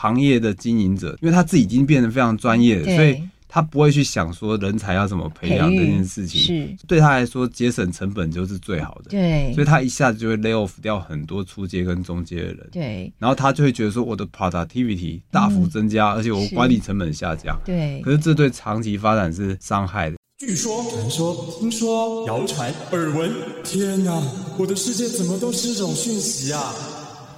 行业的经营者，因为他自己已经变得非常专业了，所以他不会去想说人才要怎么培养这件事情。是对他来说，节省成本就是最好的。对，所以他一下子就会 lay off 掉很多初阶跟中阶的人。对，然后他就会觉得说，我的 productivity 大幅增加，嗯、而且我管理成本下降。对，可是这对长期发展是伤害的。据说、传说、听说、谣传、耳闻，天哪！我的世界怎么都是这种讯息啊？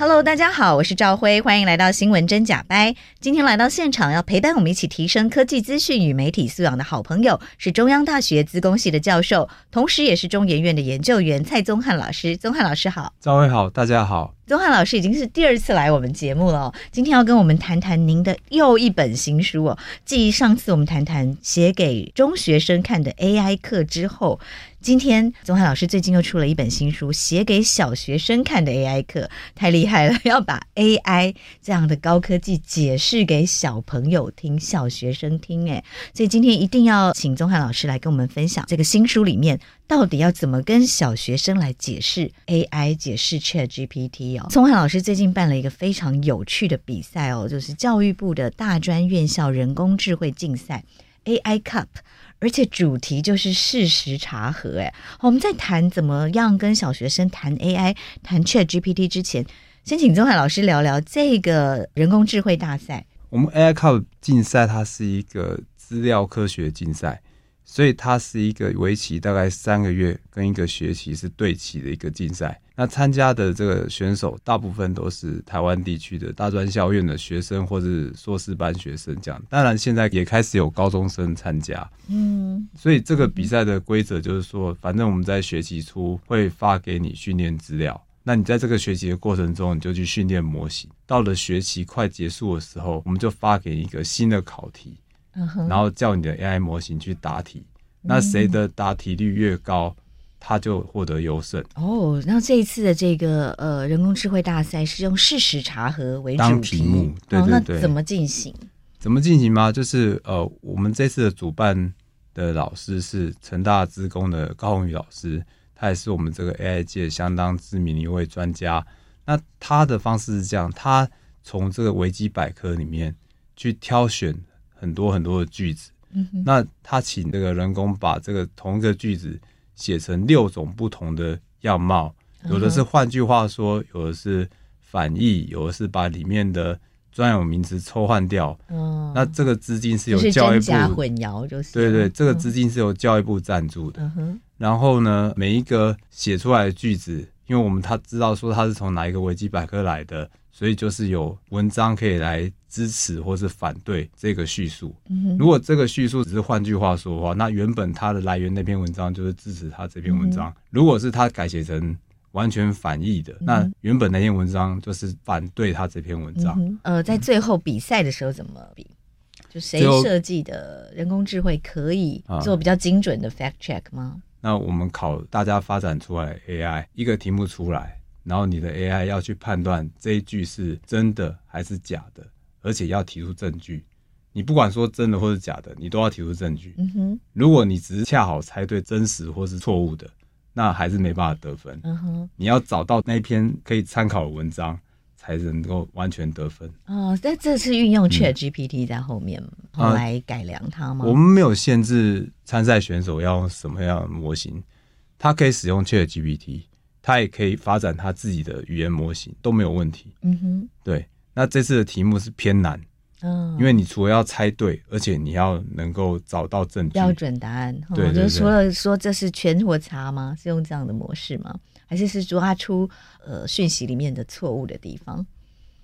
Hello，大家好，我是赵辉，欢迎来到新闻真假掰。今天来到现场要陪伴我们一起提升科技资讯与媒体素养的好朋友，是中央大学资工系的教授，同时也是中研院的研究员蔡宗翰老师。宗翰老师好，赵辉好，大家好。宗翰老师已经是第二次来我们节目了，今天要跟我们谈谈您的又一本新书哦。继上次我们谈谈写给中学生看的 AI 课之后，今天宗翰老师最近又出了一本新书，写给小学生看的 AI 课，太厉害了！要把 AI 这样的高科技解释给小朋友听、小学生听，哎，所以今天一定要请宗翰老师来跟我们分享这个新书里面到底要怎么跟小学生来解释 AI、解释 ChatGPT 哦。宗翰老师最近办了一个非常有趣的比赛哦，就是教育部的大专院校人工智慧竞赛 AI Cup，而且主题就是事实查核。哎，我们在谈怎么样跟小学生谈 AI、谈 ChatGPT 之前，先请宗海老师聊聊这个人工智慧大赛。我们 AI Cup 竞赛它是一个资料科学竞赛。所以它是一个为期大概三个月跟一个学期是对齐的一个竞赛。那参加的这个选手大部分都是台湾地区的大专校院的学生或是硕士班学生这样。当然现在也开始有高中生参加。嗯，所以这个比赛的规则就是说，反正我们在学期初会发给你训练资料，那你在这个学期的过程中，你就去训练模型。到了学期快结束的时候，我们就发给你一个新的考题。然后叫你的 AI 模型去答题，那谁的答题率越高，他就获得优胜。哦，那这一次的这个呃人工智慧大赛是用事实查核为主题，当题目，对对对。哦，那怎么进行？怎么进行吗？就是呃，我们这次的主办的老师是成大资工的高宏宇老师，他也是我们这个 AI 界相当知名的一位专家。那他的方式是这样，他从这个维基百科里面去挑选。很多很多的句子，嗯、那他请这个人工把这个同一个句子写成六种不同的样貌，有的是换句话说，有的是反义，有的是把里面的专有名词抽换掉。嗯，那这个资金是由教育部混淆，就是对对，这个资金是由教育部赞助的。嗯。然后呢，每一个写出来的句子，因为我们他知道说他是从哪一个维基百科来的。所以就是有文章可以来支持或是反对这个叙述。嗯如果这个叙述只是换句话说的话，那原本它的来源那篇文章就是支持他这篇文章。如果是他改写成完全反义的，那原本那篇文章就是反对他这篇文章。呃，在最后比赛的时候怎么比？就谁设计的人工智慧可以做比较精准的 fact check 吗？那我们考大家发展出来 AI 一个题目出来。然后你的 AI 要去判断这一句是真的还是假的，而且要提出证据。你不管说真的或是假的，你都要提出证据。嗯哼。如果你只是恰好猜对真实或是错误的，那还是没办法得分。嗯哼。你要找到那篇可以参考的文章，才能够完全得分。哦，那这次运用 ChatGPT 在后面，后来改良它吗？我们没有限制参赛选手要用什么样的模型，他可以使用 ChatGPT。他也可以发展他自己的语言模型，都没有问题。嗯哼，对。那这次的题目是偏难，嗯，因为你除了要猜对，而且你要能够找到证据、标准答案。对，对，对，就是除了说这是全或查吗？是用这样的模式吗？还是是抓出呃讯息里面的错误的地方？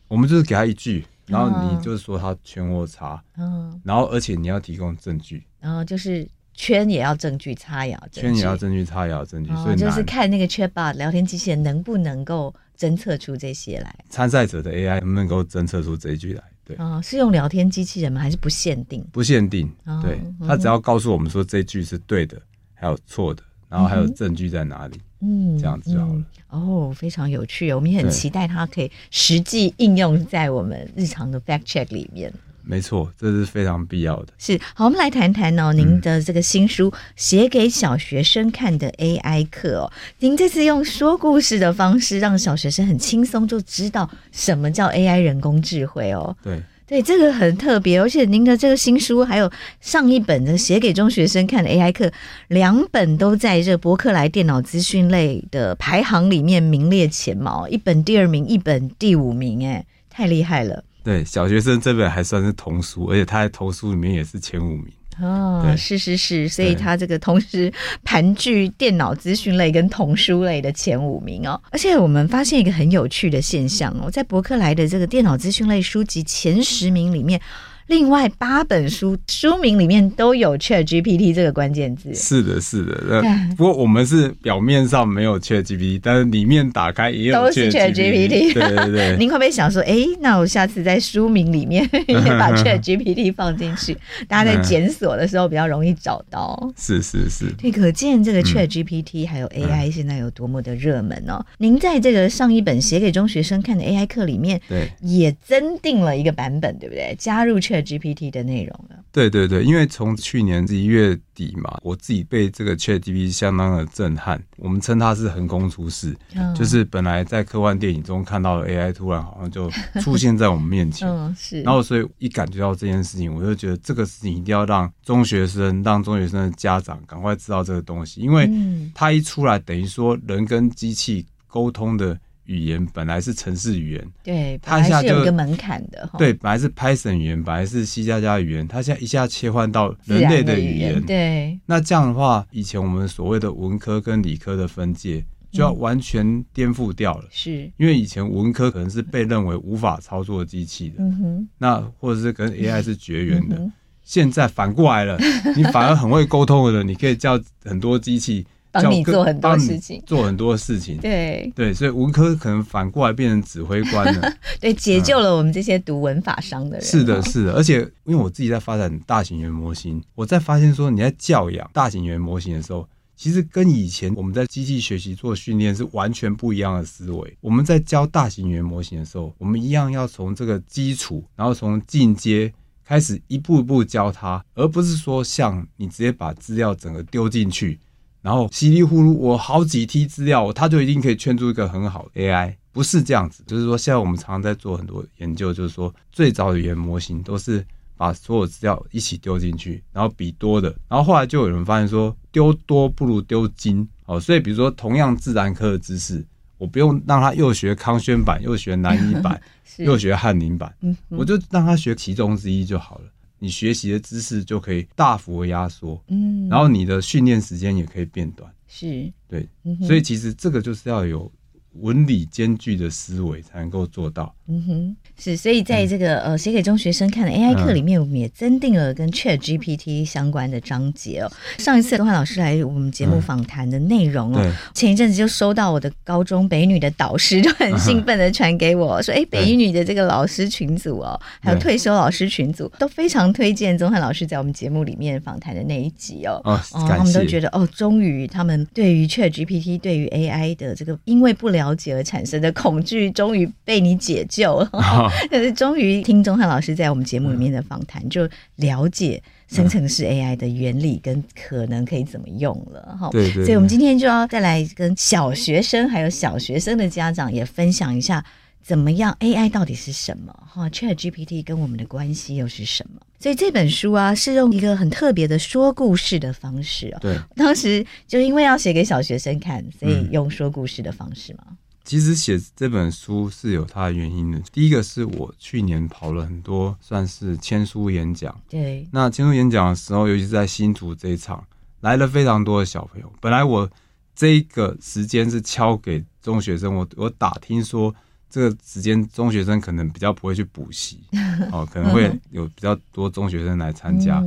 我们就是给他一句，然后你就是说他圈或叉，嗯，然后而且你要提供证据，然后就是。圈也要证据，叉也要证据，圈也要证据，叉也要证据，哦、所以就是看那个 Chatbot 聊天机器人能不能够侦测出这些来。参赛者的 AI 能不能够侦测出这一句来？对，哦，是用聊天机器人吗？还是不限定？不限定，对，他只要告诉我们说这句是对的，还有错的，然后还有证据在哪里。嗯，这样子就好了。哦，非常有趣，我们也很期待它可以实际应用在我们日常的 fact check 里面。没错，这是非常必要的。是，好，我们来谈谈哦，您的这个新书写给小学生看的 AI 课哦，您这次用说故事的方式，让小学生很轻松就知道什么叫 AI 人工智慧哦。对。对，这个很特别，而且您的这个新书还有上一本的写给中学生看的 AI 课，两本都在这博客来电脑资讯类的排行里面名列前茅，一本第二名，一本第五名，哎，太厉害了。对，小学生这本还算是童书，而且他在童书里面也是前五名。哦，是是是，所以他这个同时盘踞电脑资讯类跟童书类的前五名哦。而且我们发现一个很有趣的现象哦，在博客来的这个电脑资讯类书籍前十名里面。另外八本书书名里面都有 Chat GPT 这个关键字。是的，是的。不过我们是表面上没有 Chat GPT，但是里面打开也有 Chat GPT。对对对。您会不会想说，哎、欸，那我下次在书名里面也把 Chat GPT 放进去，大家在检索的时候比较容易找到。是是是。对，可见这个 Chat GPT 还有 AI 现在有多么的热门哦。嗯、您在这个上一本写给中学生看的 AI 课里面，对，也增订了一个版本，对不对？加入 Chat GPT 的内容了，对对对，因为从去年十一月底嘛，我自己被这个 ChatGPT 相当的震撼。我们称它是横空出世，嗯、就是本来在科幻电影中看到的 AI，突然好像就出现在我们面前。嗯，是。然后所以一感觉到这件事情，我就觉得这个事情一定要让中学生、让中学生的家长赶快知道这个东西，因为它一出来，等于说人跟机器沟通的。语言本来是城市语言，对，它现在就有一个门槛的。对，本来是 Python 语言，本来是 C 加加语言，它现在一下切换到人类的语言。对，那这样的话，以前我们所谓的文科跟理科的分界就要完全颠覆掉了。是、嗯，因为以前文科可能是被认为无法操作机器的，嗯哼，那或者是跟 AI 是绝缘的。嗯、现在反过来了，你反而很会沟通的人，你可以叫很多机器。帮你做很多事情，做很多事情，对对，所以文科可能反过来变成指挥官了，对，解救了我们这些读文法商的人。是的，是的，而且因为我自己在发展大型语言模型，我在发现说你在教养大型语言模型的时候，其实跟以前我们在机器学习做训练是完全不一样的思维。我们在教大型语言模型的时候，我们一样要从这个基础，然后从进阶开始一步一步教它，而不是说像你直接把资料整个丢进去。然后稀里糊涂，我好几 T 资料，它就一定可以圈出一个很好的 AI，不是这样子。就是说，现在我们常常在做很多研究，就是说，最早的语言模型都是把所有资料一起丢进去，然后比多的。然后后来就有人发现说，丢多不如丢精哦。所以，比如说，同样自然科的知识，我不用让他又学康轩版，又学南一版，又学翰林版，我就让他学其中之一就好了。你学习的知识就可以大幅的压缩，嗯，然后你的训练时间也可以变短，是，对，所以其实这个就是要有文理兼具的思维才能够做到，嗯哼。是，所以在这个呃写给中学生看的 AI 课里面，我们也增订了跟 Chat GPT 相关的章节哦。上一次东汉老师来我们节目访谈的内容哦，前一阵子就收到我的高中北女的导师就很兴奋的传给我说，哎，北一女的这个老师群组哦，还有退休老师群组都非常推荐宗汉老师在我们节目里面访谈的那一集哦。哦，他们都觉得哦，终于他们对于 Chat GPT 对于 AI 的这个因为不了解而产生的恐惧，终于被你解救了。可是终于听钟汉老师在我们节目里面的访谈，就了解生成式 AI 的原理跟可能可以怎么用了哈。对，所以我们今天就要再来跟小学生还有小学生的家长也分享一下，怎么样 AI 到底是什么哈？ChatGPT 跟我们的关系又是什么？所以这本书啊，是用一个很特别的说故事的方式哦。对，当时就因为要写给小学生看，所以用说故事的方式嘛。其实写这本书是有它的原因的。第一个是我去年跑了很多算是签书演讲，对。那签书演讲的时候，尤其是在新竹这一场，来了非常多的小朋友。本来我这个时间是敲给中学生，我我打听说这个时间中学生可能比较不会去补习，哦，可能会有比较多中学生来参加。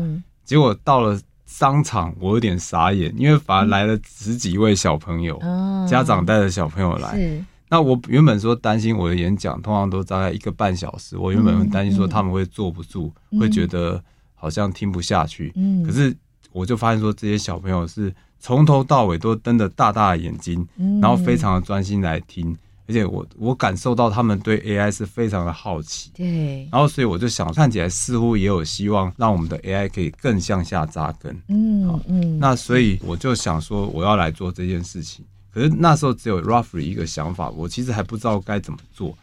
结果到了商场，我有点傻眼，因为反而来了十几位小朋友，家长带着小朋友来。那我原本说担心我的演讲通常都大概一个半小时，我原本很担心说他们会坐不住，会觉得好像听不下去。可是我就发现说这些小朋友是从头到尾都瞪着大大的眼睛，嗯。然后非常的专心来听，而且我我感受到他们对 AI 是非常的好奇，对，然后所以我就想，看起来似乎也有希望让我们的 AI 可以更向下扎根。嗯嗯，那所以我就想说，我要来做这件事情。可是那时候只有 roughly 一个想法，我其实还不知道该怎么做。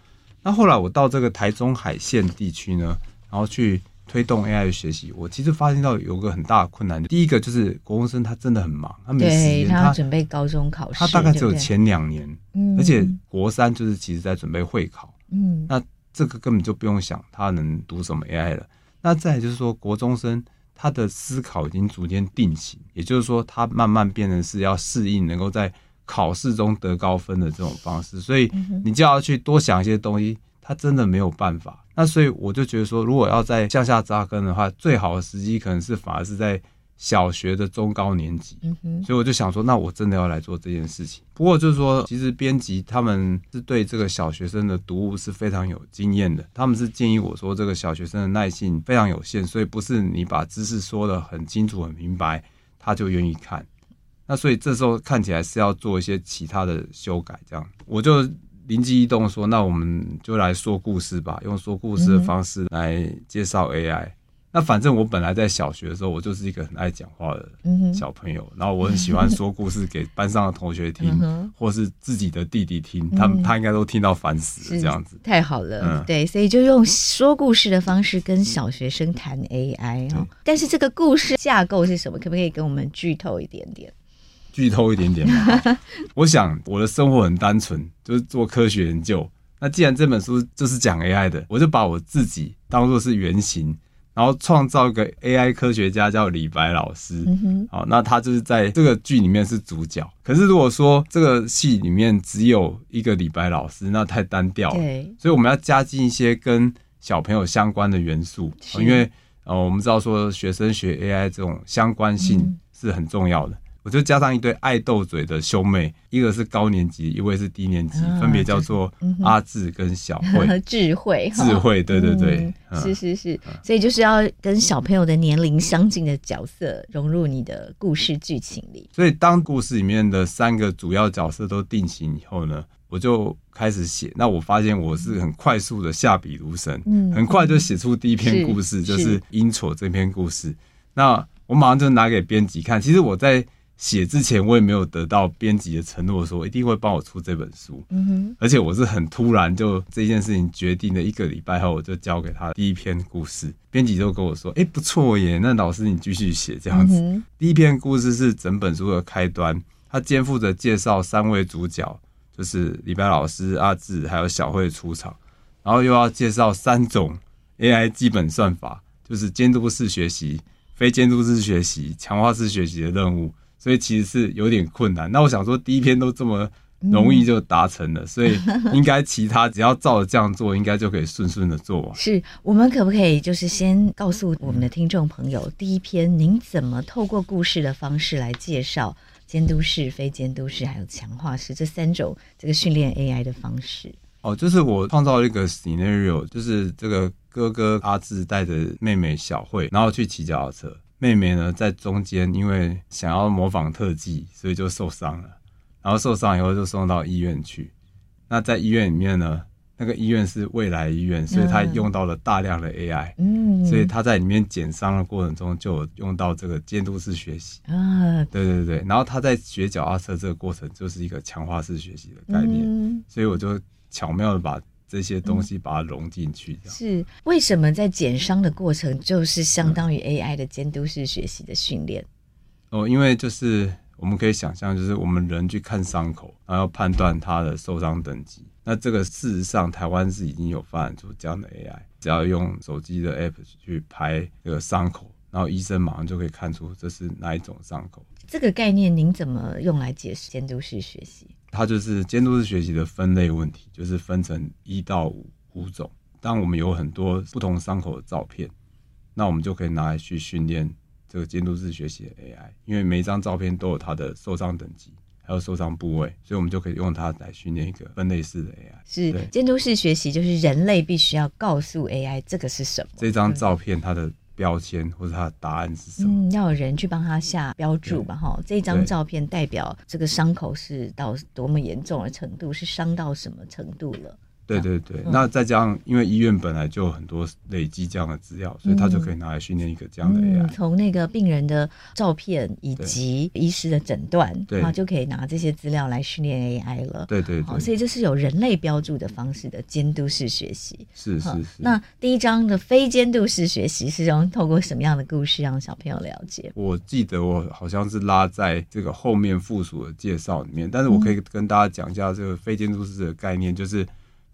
那后来我到这个台中海线地区呢，然后去推动 AI 的学习，我其实发现到有个很大的困难。第一个就是国中生他真的很忙，他没时间，对他要准备高中考试，他大概只有前两年，嗯而且国三就是其实在准备会考，嗯那这个根本就不用想他能读什么 AI 了。那再来就是说，国中生他的思考已经逐渐定型，也就是说，他慢慢变成是要适应能够在考试中得高分的这种方式，所以你就要去多想一些东西，他真的没有办法。那所以我就觉得说，如果要在向下扎根的话，最好的时机可能是反而是在小学的中高年级。所以我就想说，那我真的要来做这件事情。不过就是说，其实编辑他们是对这个小学生的读物是非常有经验的，他们是建议我说，这个小学生的耐性非常有限，所以不是你把知识说的很清楚、很明白，他就愿意看。那所以这时候看起来是要做一些其他的修改，这样我就灵机一动说，那我们就来说故事吧，用说故事的方式来介绍 AI。那反正我本来在小学的时候，我就是一个很爱讲话的嗯哼小朋友，然后我很喜欢说故事给班上的同学听嗯，或是自己的弟弟听，他们他应该都听到烦死了这样子。太好了，嗯对，所以就用说故事的方式跟小学生谈 AI 哦。但是这个故事架构是什么？可不可以跟我们剧透一点点？剧透一点点嘛。我想我的生活很单纯，就是做科学研究。那既然这本书就是讲 AI 的，我就把我自己当做是原型，然后创造一个 AI 科学家叫李白老师。嗯哼，好，那他就是在这个剧里面是主角。可是如果说这个戏里面只有一个李白老师，那太单调了。对，所以我们要加进一些跟小朋友相关的元素，因为呃，我们知道说学生学 AI 这种相关性是很重要的。我就加上一对爱斗嘴的兄妹，一个是高年级，一位是低年级，啊分别叫做阿智跟小慧。智慧，智慧，对对对，是是是，所以就是要跟小朋友的年龄相近的角色融入你的故事剧情里。所以当故事里面的三个主要角色都定型以后呢，我就开始写。那我发现我是很快速的下笔如神，嗯很快就写出第一篇故事，是就是是 intro 这篇故事。那我马上就拿给编辑看。其实我在写之前，我也没有得到编辑的承诺，说一定会帮我出这本书。嗯哼，而且我是很突然就这件事情决定了一个礼拜后，我就交给他第一篇故事。编辑就跟我说：“哎、不错耶，那老师你继续写这样子。嗯第一篇故事是整本书的开端，它肩负着介绍三位主角，就是李白老师、阿智还有小慧出场，然后又要介绍三种 AI 基本算法，就是监督式学习、非监督式学习、强化式学习的任务，所以其实是有点困难。那我想说，第一篇都这么容易就达成了，所以应该其他只要照着这样做，应该就可以顺顺的做完。是我们可不可以就是先告诉我们的听众朋友，第一篇您怎么透过故事的方式来介绍监督式、非监督式还有强化式这三种这个训练 AI 的方式？哦，就是我创造了一个 scenario，就是这个哥哥阿志带着妹妹小慧，然后去骑脚踏车。妹妹呢在中间，因为想要模仿特技，所以就受伤了。然后受伤以后就送到医院去。那在医院里面呢，那个医院是未来医院，所以他用到了大量的 AI，嗯，所以他在里面减伤的过程中就有用到这个监督式学习。啊，对对对，然后他在学脚踏车这个过程就是一个强化式学习的概念，嗯所以我就巧妙的把这些东西把它融进去。是为什么在减伤的过程就是相当于 AI 的监督式学习的训练？哦，因为就是我们可以想象，就是我们人去看伤口，然后要判断它的受伤等级。那这个事实上，台湾是已经有发展出这样的 AI，只要用手机的 App 去拍这个伤口，然后医生马上就可以看出这是哪一种伤口。这个概念您怎么用来解释监督式学习？它就是监督式学习的分类问题，就是分成一到五五种。当我们有很多不同伤口的照片，那我们就可以拿来去训练这个监督式学习的 AI，因为每一张照片都有它的受伤等级，还有受伤部位，所以我们就可以用它来训练一个分类式的 AI。是监督式学习，就是人类必须要告诉 AI 这个是什么。这张照片它的标签或者他的答案是什么。嗯，要有人去帮他下标注吧，哈，这张照片代表这个伤口是到多么严重的程度，是伤到什么程度了？对对对，嗯、那再加上，因为医院本来就有很多累积这样的资料，所以他就可以拿来训练一个这样的 AI。从、嗯、那个病人的照片以及医师的诊断，然后就可以拿这些资料来训练 AI 了。对对对，所以这是有人类标注的方式的监督式学习。是是是。那第一章的非监督式学习是用透过什么样的故事让小朋友了解？我记得我好像是拉在这个后面附属的介绍里面，但是我可以跟大家讲一下这个非监督式的概念，就是。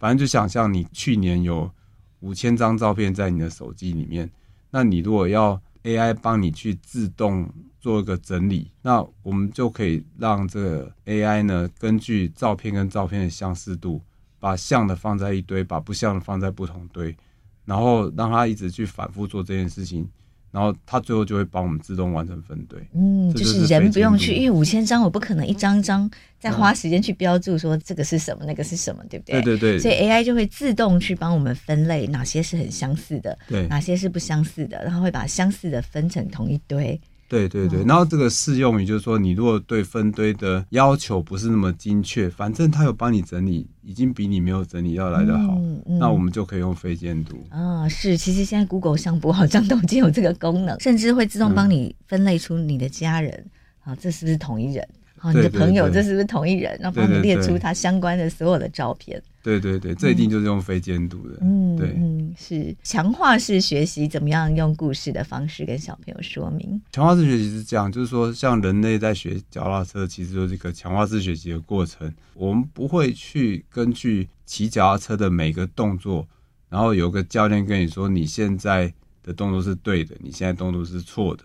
反正就想象你去年有五千张照片在你的手机里面，那你如果要 AI 帮你去自动做一个整理，那我们就可以让这个 AI 呢，根据照片跟照片的相似度，把像的放在一堆，把不像的放在不同堆，然后让它一直去反复做这件事情。然后它最后就会帮我们自动完成分队，嗯，就是人不用去，因为五千张我不可能一张张再花时间去标注说这个是什么，那个是什么，对不对？对对对。所以 AI 就会自动去帮我们分类哪些是很相似的，对，哪些是不相似的，然后会把相似的分成同一堆。对对对，然后这个适用于就是说，你如果对分堆的要求不是那么精确，反正他有帮你整理，已经比你没有整理要来得好，嗯嗯、那我们就可以用非监督。啊，是，其实现在 Google 相簿好像都已经有这个功能，甚至会自动帮你分类出你的家人，啊，这是不是同一人？啊，你的朋友这是不是同一人？然后帮你列出他相关的所有的照片。对对对，这一定就是用非监督的。嗯，对，嗯，是强化式学习，怎么样用故事的方式跟小朋友说明？强化式学习是这样，就是说，像人类在学脚踏车，其实就是一个强化式学习的过程。我们不会去根据骑脚踏车的每个动作，然后有个教练跟你说，你现在的动作是对的，你现在动作是错的。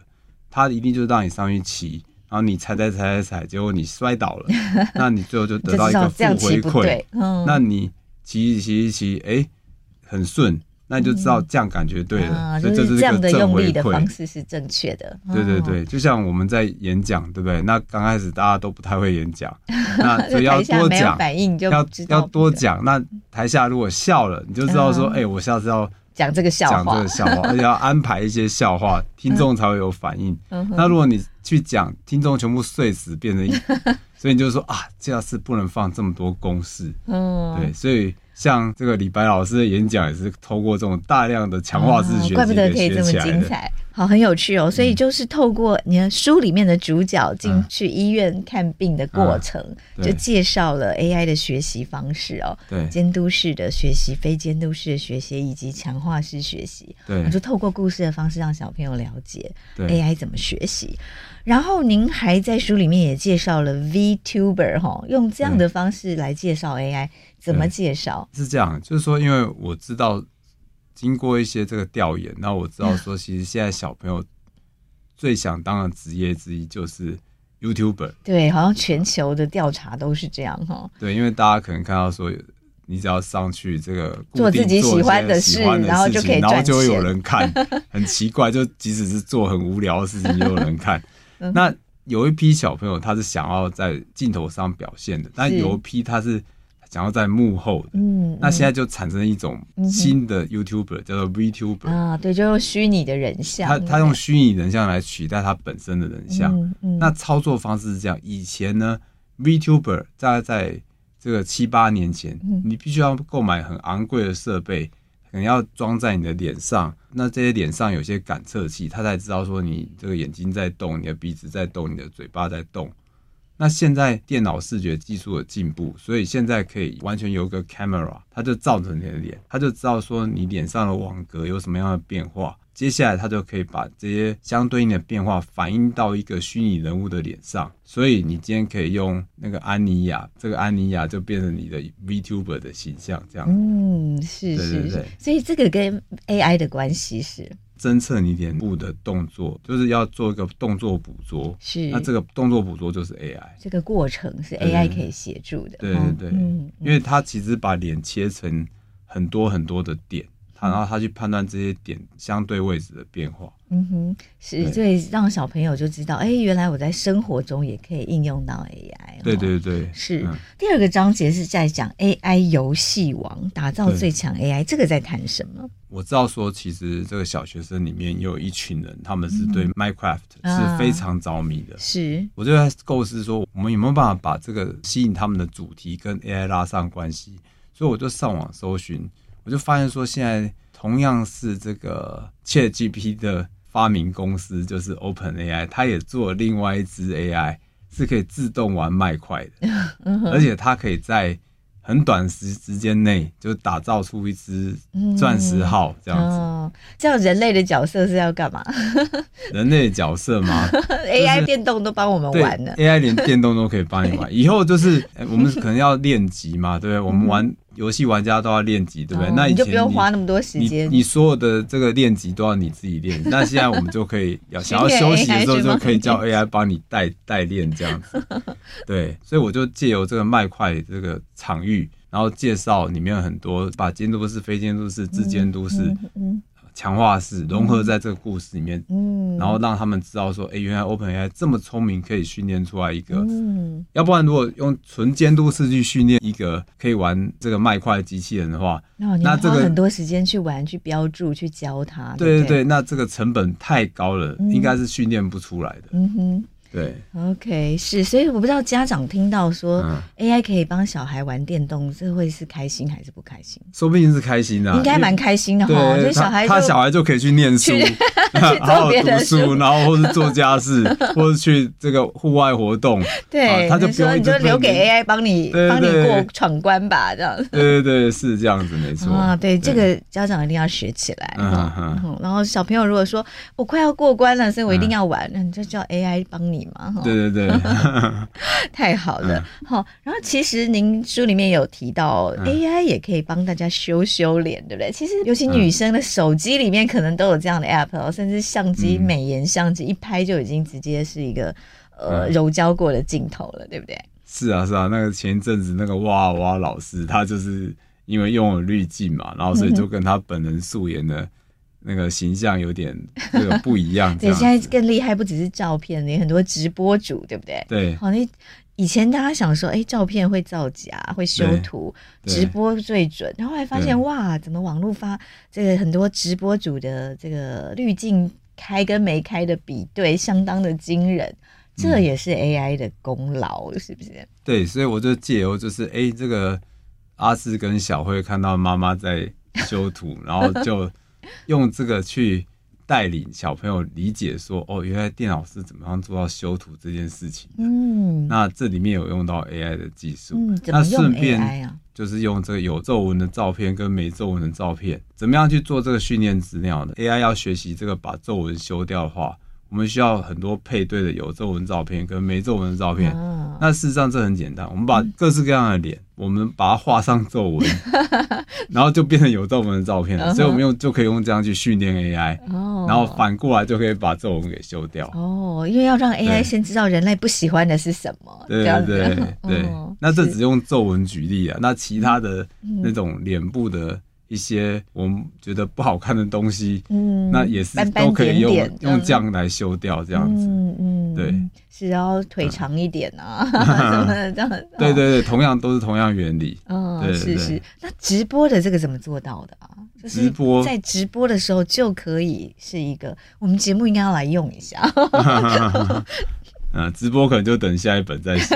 他一定就是让你上去骑。然后你踩踩踩踩踩，结果你摔倒了，那你最后就得到一个负回馈。嗯，那你骑骑骑，哎，很顺，那你就知道这样感觉对了。所以这是这样的用力的方式是正确的。对对对，就像我们在演讲，对不对？那刚开始大家都不太会演讲，那所以要多讲，反应就要要多讲。那台下如果笑了，你就知道说，哎，我下次要。讲这个笑话，讲这个笑话，而且要安排一些笑话，听众才会有反应。嗯、那如果你去讲，听众全部碎死，变成一，所以你就说啊，这次不能放这么多公式。嗯，对，所以像这个李白老师的演讲也是透过这种大量的强化式学习，怪不得可以这么精彩。好，很有趣哦。所以就是透过你的书里面的主角进去医院看病的过程，嗯、就介绍了 AI 的学习方式哦。对，监督式的学习、非监督式的学习以及强化式学习。对，就透过故事的方式让小朋友了解 AI 怎么学习。然后您还在书里面也介绍了 VTuber 哈，用这样的方式来介绍 AI，怎么介绍？是这样，就是说，因为我知道。经过一些这个调研，那我知道说，其实现在小朋友最想当的职业之一就是 YouTuber。对，好像全球的调查都是这样哈。对，因为大家可能看到说，你只要上去这个做自己喜欢的事，然后就可以，然后就会有人看。很奇怪，就即使是做很无聊的事情，也有人看。那有一批小朋友，他是想要在镜头上表现的，但有一批他是。想要在幕后的，嗯，嗯，那现在就产生一种新的 YouTuber，、嗯、叫做 VTuber 啊，对，就用虚拟的人像，他他用虚拟人像来取代他本身的人像，嗯嗯、那操作方式是这样，以前呢，VTuber 大概在这个七八年前，嗯、你必须要购买很昂贵的设备，可能要装在你的脸上，那这些脸上有些感测器，它才知道说你这个眼睛在动，你的鼻子在动，你的嘴巴在动。那现在电脑视觉技术的进步，所以现在可以完全有个 camera，它就照着你的脸，它就知道说你脸上的网格有什么样的变化。接下来他就可以把这些相对应的变化反映到一个虚拟人物的脸上。所以你今天可以用那个安妮亚，这个安妮亚就变成你的 VTuber 的形象，这样。嗯，是是是。对对对。所以这个跟 AI 的关系是。侦测你脸部的动作，就是要做一个动作捕捉。是，那这个动作捕捉就是 AI。这个过程是 AI 可以协助的。对对对，嗯、因为它其实把脸切成很多很多的点，他然后他去判断这些点相对位置的变化。嗯哼，是，所以让小朋友就知道，哎，原来我在生活中也可以应用到 AI。对对对，是。第二个章节是在讲 AI 游戏王，打造最强 AI，这个在谈什么？我知道说，其实这个小学生里面有一群人，他们是对 Minecraft 是非常着迷的。是，我就在构思说，我们有没有办法把这个吸引他们的主题跟 AI 拉上关系？所以我就上网搜寻，我就发现说，现在同样是这个 ChatGPT 的。发明公司就是 OpenAI，它也做另外一支 AI，是可以自动玩麦块的，而且它可以在很短时时间内就打造出一只钻石号这样子。哦，这样人类的角色是要干嘛？人类的角色吗？AI 电动都帮我们玩了，AI 连电动都可以帮你玩。以后就是 我们可能要练级嘛，对不对？我们玩。游戏玩家都要练级，对不对？哦、那你就不用花那么多时间。你所有的这个练级都要你自己练。那现在我们就可以要想要休息的时候，就可以叫 AI 帮你代代练这样子。对，所以我就借由这个麦块这个场域，然后介绍里面有很多把监督室、非监督室、自监督式。强化式融合在这个故事里面，嗯，然后让他们知道说，哎、欸，原来 OpenAI 这么聪明，可以训练出来一个，嗯，要不然如果用纯监督式去训练一个可以玩这个麦块的机器人的话，哦、那这个很多时间去玩、去标注、去教它，对对对，对，那这个成本太高了，嗯、应该是训练不出来的，嗯哼。对，OK，是，所以我不知道家长听到说 AI 可以帮小孩玩电动，这会是开心还是不开心？说不定是开心的，应该蛮开心的哈。所以小孩他小孩就可以去念书，去 做别的书，然后或是做家事，或是去这个户外活动。对，他就不用你就留给 AI 帮你帮你过闯关吧，这样。对对对，是这样子，没错。啊，对，这个家长一定要学起来。嗯，然后小朋友如果说我快要过关了，所以我一定要玩，那你就叫 AI 帮你。嘛，对对对，太好了。好，然后其实您书里面有提到，AI 也可以帮大家修修脸，对不对？其实尤其女生的手机里面可能都有这样的 app，甚至相机美颜相机一拍就已经直接是一个呃柔焦过的镜头了，对不对？是啊是啊，那个前一阵子那个哇哇老师，他就是因为用了滤镜嘛，然后所以就跟他本人素颜的。那个形象有点 这个不一样。对，现在更厉害，不只是照片，你很多直播主，对不对？对。好，那以前大家想说，哎，照片会造假，会修图，直播最准。然后还发现，哇，怎么网络发这个很多直播主的这个滤镜开跟没开的比对，相当的惊人。这也是 AI 的功劳，是不是？对，所以我就借由就是，哎，这个阿四跟小慧看到妈妈在修图，然后就。用这个去带领小朋友理解说，哦，原来电脑是怎么样做到修图这件事情的。嗯，那这里面有用到 AI 的技术。那顺便就是用这个有皱纹的照片跟没皱纹的照片，怎么样去做这个训练资料呢？AI 要学习这个把皱纹修掉的话。我们需要很多配对的有皱纹照片跟没皱纹的照片。哦、那事实上这很简单，我们把各式各样的脸，嗯、我们把它画上皱纹，然后就变成有皱纹的照片了。嗯、所以我们用就可以用这样去训练 AI，哦、然后反过来就可以把皱纹给修掉。哦，因为要让 AI 先知道人类不喜欢的是什么。对对对对，哦、那这只用皱纹举例啊，那其他的那种脸部的。一些我们觉得不好看的东西，嗯，那也是都可以用用这样来修掉，这样子，嗯嗯，对，是要腿长一点啊，什么的这样，对对对，同样都是同样原理，哦，是是。那直播的这个怎么做到的啊？就是在直播的时候就可以是一个，我们节目应该要来用一下。嗯，直播可能就等下一本再写，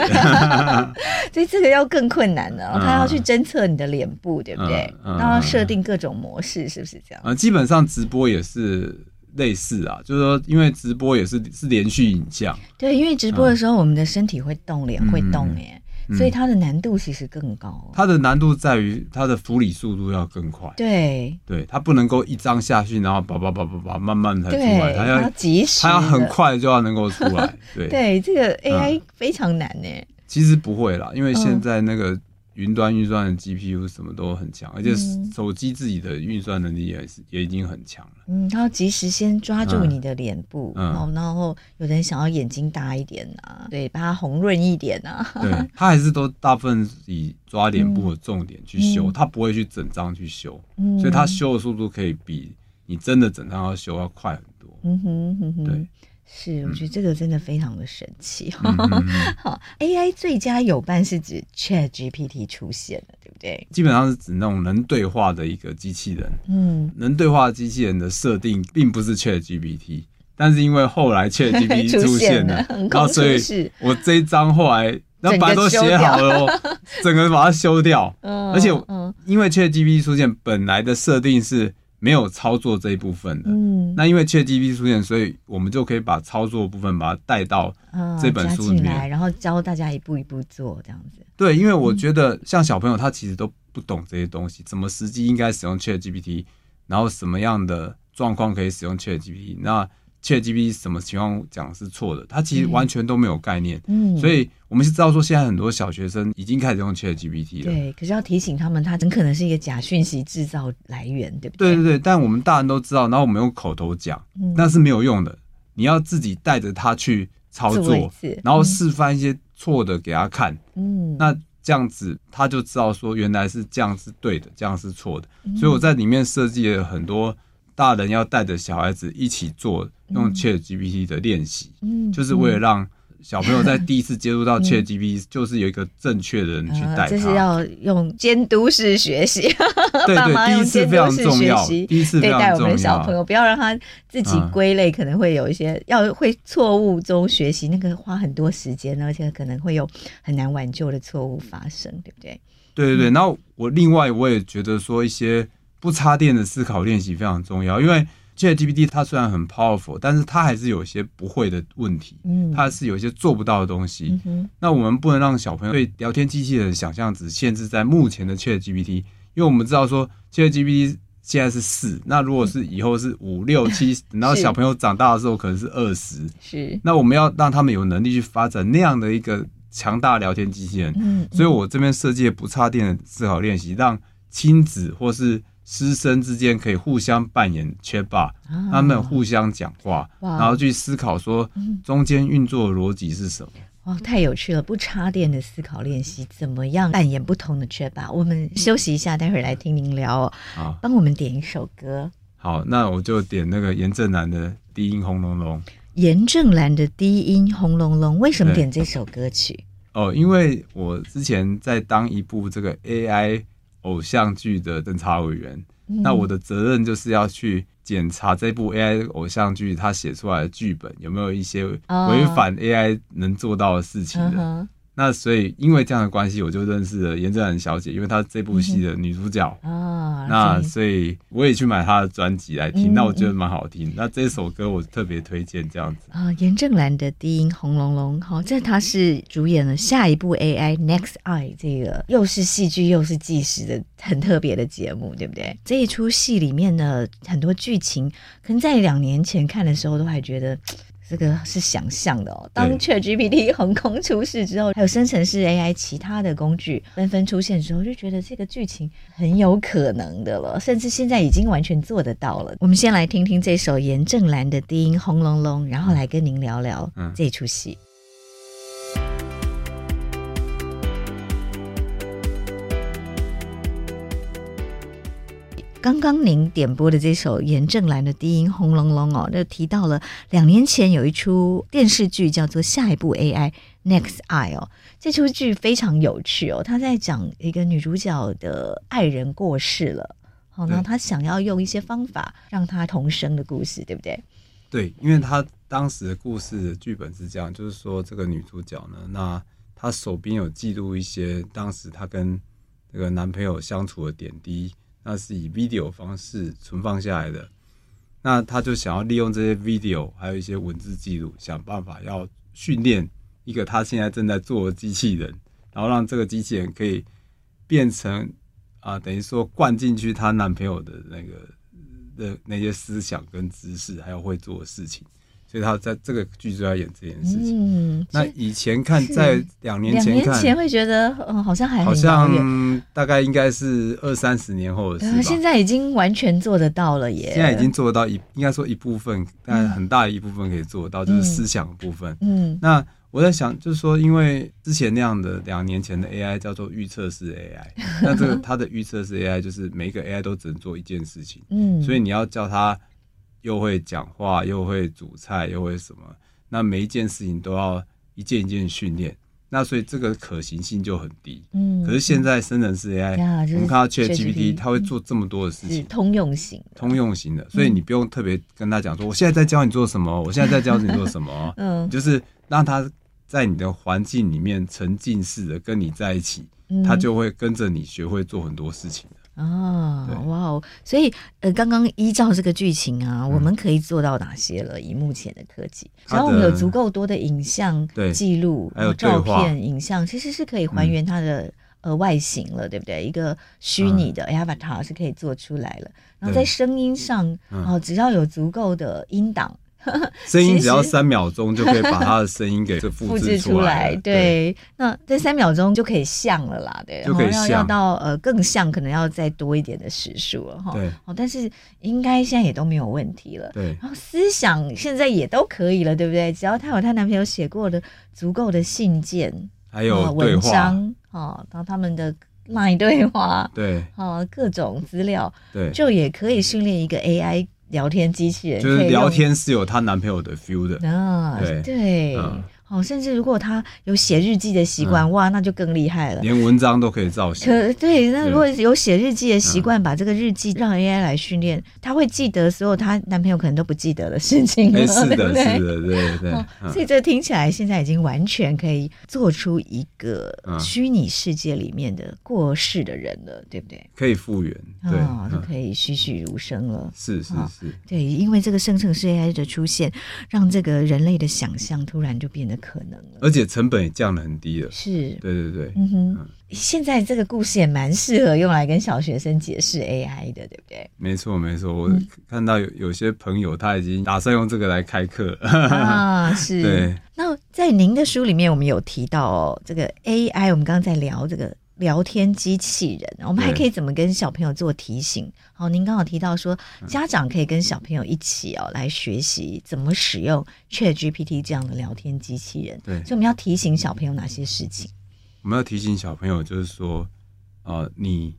所 以这个要更困难了。他要去侦测你的脸部，对不对？然后要设定各种模式，是不是这样？啊，基本上直播也是类似啊，就是说，因为直播也是是连续影像。对，因为直播的时候，我们的身体会动，脸会动，耶。所以它的难度其实更高。它的难度在于它的处理速度要更快。对，对，它不能够一张下去，然后叭叭叭叭叭慢慢才出来，它要及时，它要很快就要能够出来。对，对，这个 AI 非常难呢。其实不会啦，因为现在那个云端运算的 GPU 什么都很强，而且手机自己的运算能力也是也已经很强了。嗯，它要及时先抓住你的脸部，嗯。哦，然后有人想要眼睛大一点啊，对，把它红润一点啊。对，它还是都大部分以抓脸部的重点去修，嗯。它不会去整张去修，嗯。所以它修的速度可以比你真的整张要修要快很多。嗯哼，对，是，我觉得这个真的非常的神奇。好，AI 最佳友伴是指 ChatGPT 出现了，对不对？基本上是指那种能对话的一个机器人。嗯，能对话的机器人的设定并不是 ChatGPT，但是因为后来 ChatGPT 出现了，横然空后所以我这一章后来那本来都写好了哦，整个把它修掉。嗯而且嗯因为 ChatGPT 出现，本来的设定是没有操作这一部分的。嗯，那因为 ChatGPT 出现，所以我们就可以把操作部分把它带到嗯这本书里加进来，面。然后教大家一步一步做这样子。对，因为我觉得像小朋友他其实都不懂这些东西，怎么实际应该使用 ChatGPT，然后什么样的状况可以使用 ChatGPT，那 ChatGPT 什么情况讲是错的，他其实完全都没有概念。嗯，所以我们是知道说，现在很多小学生已经开始用 ChatGPT 了。对，可是要提醒他们，它很可能是一个假讯息制造来源，对不对？对对对，但我们大人都知道，然后我们用口头讲，嗯那是没有用的。你要自己带着他去操作，然后示范一些错的给他看。嗯，那这样子他就知道说原来是这样是对的，这样是错的。嗯所以我在里面设计了很多大人要带着小孩子一起做用 ChatGPT 的练习，嗯就是为了让小朋友在第一次接触到 ChatGPT，就是有一个正确的人去带啊，这是。要用监督式学习，对 爸妈对，第用一次非常监督式重要，第一次非对待我们的小朋友，不要让他自己归类，可能会有一些要会错误中学习，那个花很多时间，而且可能会有很难挽救的错误发生，对不对？对对对，然后我另外我也觉得说一些不插电的思考练习非常重要，因为 ChatGPT 它虽然很 powerful，但是它还是有一些不会的问题，嗯，它是有一些做不到的东西。嗯，那我们不能让小朋友对聊天机器人的想象只限制在目前的 ChatGPT，因为我们知道说 ChatGPT 现在是四，那如果是以后是五六七，然后小朋友长大的时候可能是二十，是，那我们要让他们有能力去发展那样的一个强大聊天机器人。嗯，所以我这边设计的不插电的思考练习，让亲子或是师生之间可以互相扮演 chatbot，啊他们互相讲话，然后去思考说中间运作的逻辑是什么。哦，太有趣了！不插电的思考练习，怎么样扮演不同的 chatbot？我们休息一下，待会儿来听您聊哦。好，帮我们点一首歌，好，那我就点那个严正南的低音轰隆隆。严正岚的低音轰隆隆。为什么对点这首歌曲？哦，因为我之前在当一部这个 AI 偶像剧的侦查委员，嗯。那我的责任就是要去检查这部 AI 偶像剧它写出来的剧本有没有一些违反 AI 能做到的事情的。那所以因为这样的关系，我就认识了严正岚小姐，因为她是这部戏的女主角。啊，那所以我也去买她的专辑来听，嗯那我觉得蛮好听。那这首歌我特别推荐这样子。啊，严正岚的低音轰隆隆，好，这她是主演了下一部 AI Next Eye 这个又是戏剧又是纪实的很特别的节目，对不对？这一出戏里面的很多剧情，可能在两年前看的时候都还觉得。这个是想象的哦。当 ChatGPT 横空出世之后，还有生成式 AI 其他的工具纷纷出现之后，就觉得这个剧情很有可能的了，甚至现在已经完全做得到了。我们先来听听这首严正兰的低音轰隆隆，然后来跟您聊聊嗯这出戏。刚刚您点播的这首严正兰的低音轰隆隆哦，那提到了两年前有一出电视剧叫做《下一部 AI Next Eye》哦，这出剧非常有趣哦，他在讲一个女主角的爱人过世了，好，然后她想要用一些方法让她重生的故事，对不对？对，因为他当时的故事的剧本是这样，就是说这个女主角呢，那她手边有记录一些当时她跟这个男朋友相处的点滴，那是以 video 方式存放下来的。那她就想要利用这些 video，还有一些文字记录，想办法要训练一个她现在正在做的机器人，然后让这个机器人可以变成啊、等于说灌进去她男朋友的那个。的那些思想跟知识，还有会做的事情，所以他在这个剧就要演这件事情。嗯，那以前看，在两年前看，两年前会觉得，嗯，好像还好像大概应该是二三十年后的事吧。呃，现在已经完全做得到了耶！现在已经做得到一，应该说一部分，但很大一部分可以做得到，嗯，就是思想的部分。嗯，那我在想，就是说，因为之前那样的两年前的 AI 叫做预测式 AI，那这个它的预测式 AI 就是每一个 AI 都只能做一件事情。嗯，所以你要叫它。又会讲话，又会煮菜，又会什么？那每一件事情都要一件一件训练，那所以这个可行性就很低。嗯，可是现在生成式 AI，嗯，我们看到 ChatGPT，它会做这么多的事情，通用型，通用型的，所以你不用特别跟他讲说，我现在在教你做什么，我现在在教你做什么。嗯，就是让他在你的环境里面沉浸式的跟你在一起，他就会跟着你学会做很多事情。哦，哇哦！所以呃，刚刚依照这个剧情啊，我们可以做到哪些了？以目前的科技，只要我们有足够多的影像记录，还有照片、影像，其实是可以还原它的呃外形了，对不对？一个虚拟的 avatar 是可以做出来了。然后在声音上，哦，只要有足够的音档。声音只要三秒钟就可以把他的声音给复制 出来，对，那这三秒钟就可以像了啦，对，就可以像，要到呃更像，可能要再多一点的时数了哈，对，哦但是应该现在也都没有问题了，对，然后思想现在也都可以了，对不对？只要她有她男朋友写过的足够的信件，还有文章，哦，然后他们的 LINE 对话，对，哦，各种资料，对，就也可以训练一个 AI。聊天机器人就是聊天是有她男朋友的 feel 的啊，对对。嗯哦，甚至如果他有写日记的习惯，哇，那就更厉害了，连文章都可以造写。可对，那如果有写日记的习惯，把这个日记让 AI 来训练，他会记得所有她男朋友可能都不记得的事情。是的，是的，对对。所以这听起来现在已经完全可以做出一个虚拟世界里面的过世的人了，对不对？可以复原，对，就可以栩栩如生了。是是是，对，因为这个生成式 AI 的出现，让这个人类的想象突然就变得。可能，而且成本也降得很低了。是，对对对，嗯哼。嗯，现在这个故事也蛮适合用来跟小学生解释 AI 的，对不对？没错没错，我看到有有些朋友他已经打算用这个来开课啊。是，对。那在您的书里面，我们有提到哦，这个 AI，我们刚刚在聊这个。聊天机器人，我们还可以怎么跟小朋友做提醒？好，您刚好提到说，家长可以跟小朋友一起哦来学习怎么使用 ChatGPT 这样的聊天机器人。对，所以我们要提醒小朋友哪些事情？我们要提醒小朋友，就是说，呃，你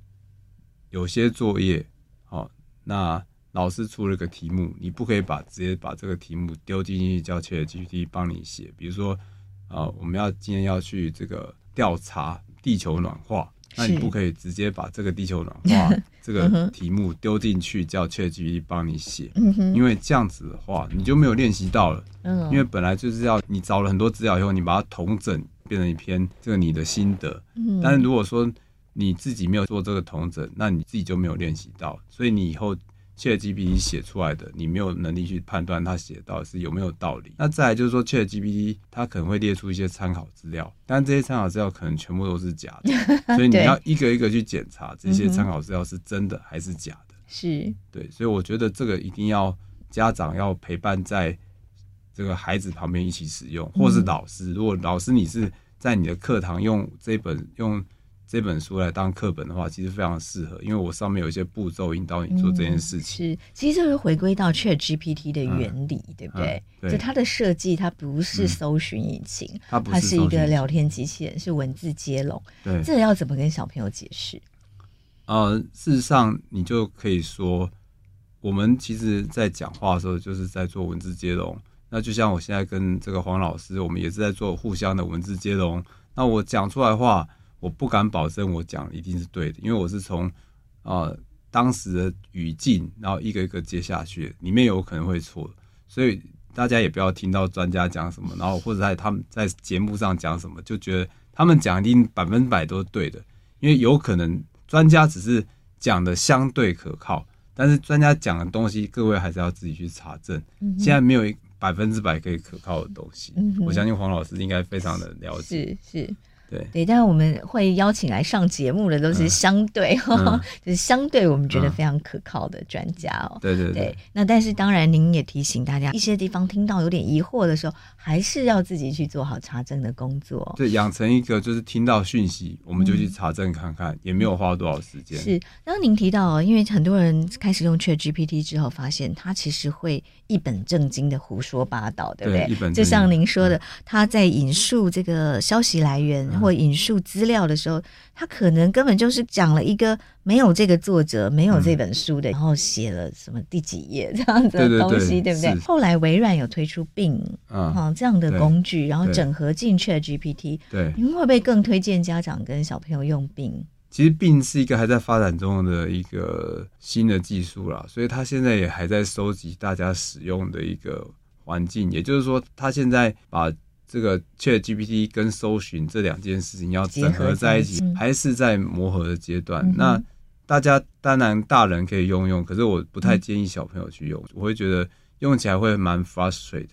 有些作业，好，那老师出了个题目，你不可以把直接把这个题目丢进去叫 ChatGPT 帮你写。比如说，呃，我们要今天要去这个调查。地球暖化，那你不可以直接把这个地球暖化 这个题目丢进去叫 ChatGPT 帮你写，因为这样子的话你就没有练习到了。因为本来就是要你找了很多资料以后，你把它统整变成一篇这个你的心得。但是如果说你自己没有做这个统整，那你自己就没有练习到，所以你以后。ChatGPT 写出来的，你没有能力去判断他写到底是有没有道理。那再来就是说，ChatGPT 它可能会列出一些参考资料，但这些参考资料可能全部都是假的，所以你要一个一个去检查这些参考资料是真的还是假的。是，对，所以我觉得这个一定要家长要陪伴在这个孩子旁边一起使用，或是老师。如果老师你是在你的课堂用这本用。这本书来当课本的话，其实非常适合，因为我上面有一些步骤引导你做这件事情。嗯、是，其实这是回归到 ChatGPT 的原理，嗯、对不对？嗯、对，就它的设计，它不是搜寻引擎，嗯、它不是，它是一个聊天机器人，是文字接龙。对，这个要怎么跟小朋友解释？呃，事实上，你就可以说，我们其实在讲话的时候，就是在做文字接龙。那就像我现在跟这个黄老师，我们也是在做互相的文字接龙。那我讲出来的话。我不敢保证我讲的一定是对的，因为我是从啊、呃、当时的语境，然后一个一个接下去，里面有可能会错，所以大家也不要听到专家讲什么，然后或者在他们在节目上讲什么，就觉得他们讲一定百分之百都是对的，因为有可能专家只是讲的相对可靠，但是专家讲的东西，各位还是要自己去查证。现在没有一百分之百可以可靠的东西，我相信黄老师应该非常的了解。是是。对对，但是我们会邀请来上节目的都是相对，嗯、就是相对我们觉得非常可靠的专家哦。对对对，对。那但是当然，您也提醒大家，一些地方听到有点疑惑的时候，还是要自己去做好查证的工作。对，养成一个就是听到讯息我们就去查证看看，嗯、也没有花多少时间。是，刚刚您提到，因为很多人开始用 ChatGPT 之后，发现它其实会一本正经的胡说八道，对不对？对，就像您说的，他在引述这个消息来源或引述资料的时候，他可能根本就是讲了一个没有这个作者、没有这本书的，然后写了什么第几页这样子的东西，对不对？后来微软有推出 Bing 啊这样的工具，然后整合进 ChatGPT。对，您会不会更推荐家长跟小朋友用 Bing？其实 Bing 是一个还在发展中的一个新的技术啦，所以它现在也还在收集大家使用的一个环境。也就是说，它现在把这个 ChatGPT 跟搜寻这两件事情要整合在一起，还是在磨合的阶段。嗯、那大家当然大人可以用用，可是我不太建议小朋友去用，我会觉得用起来会蛮 frustrated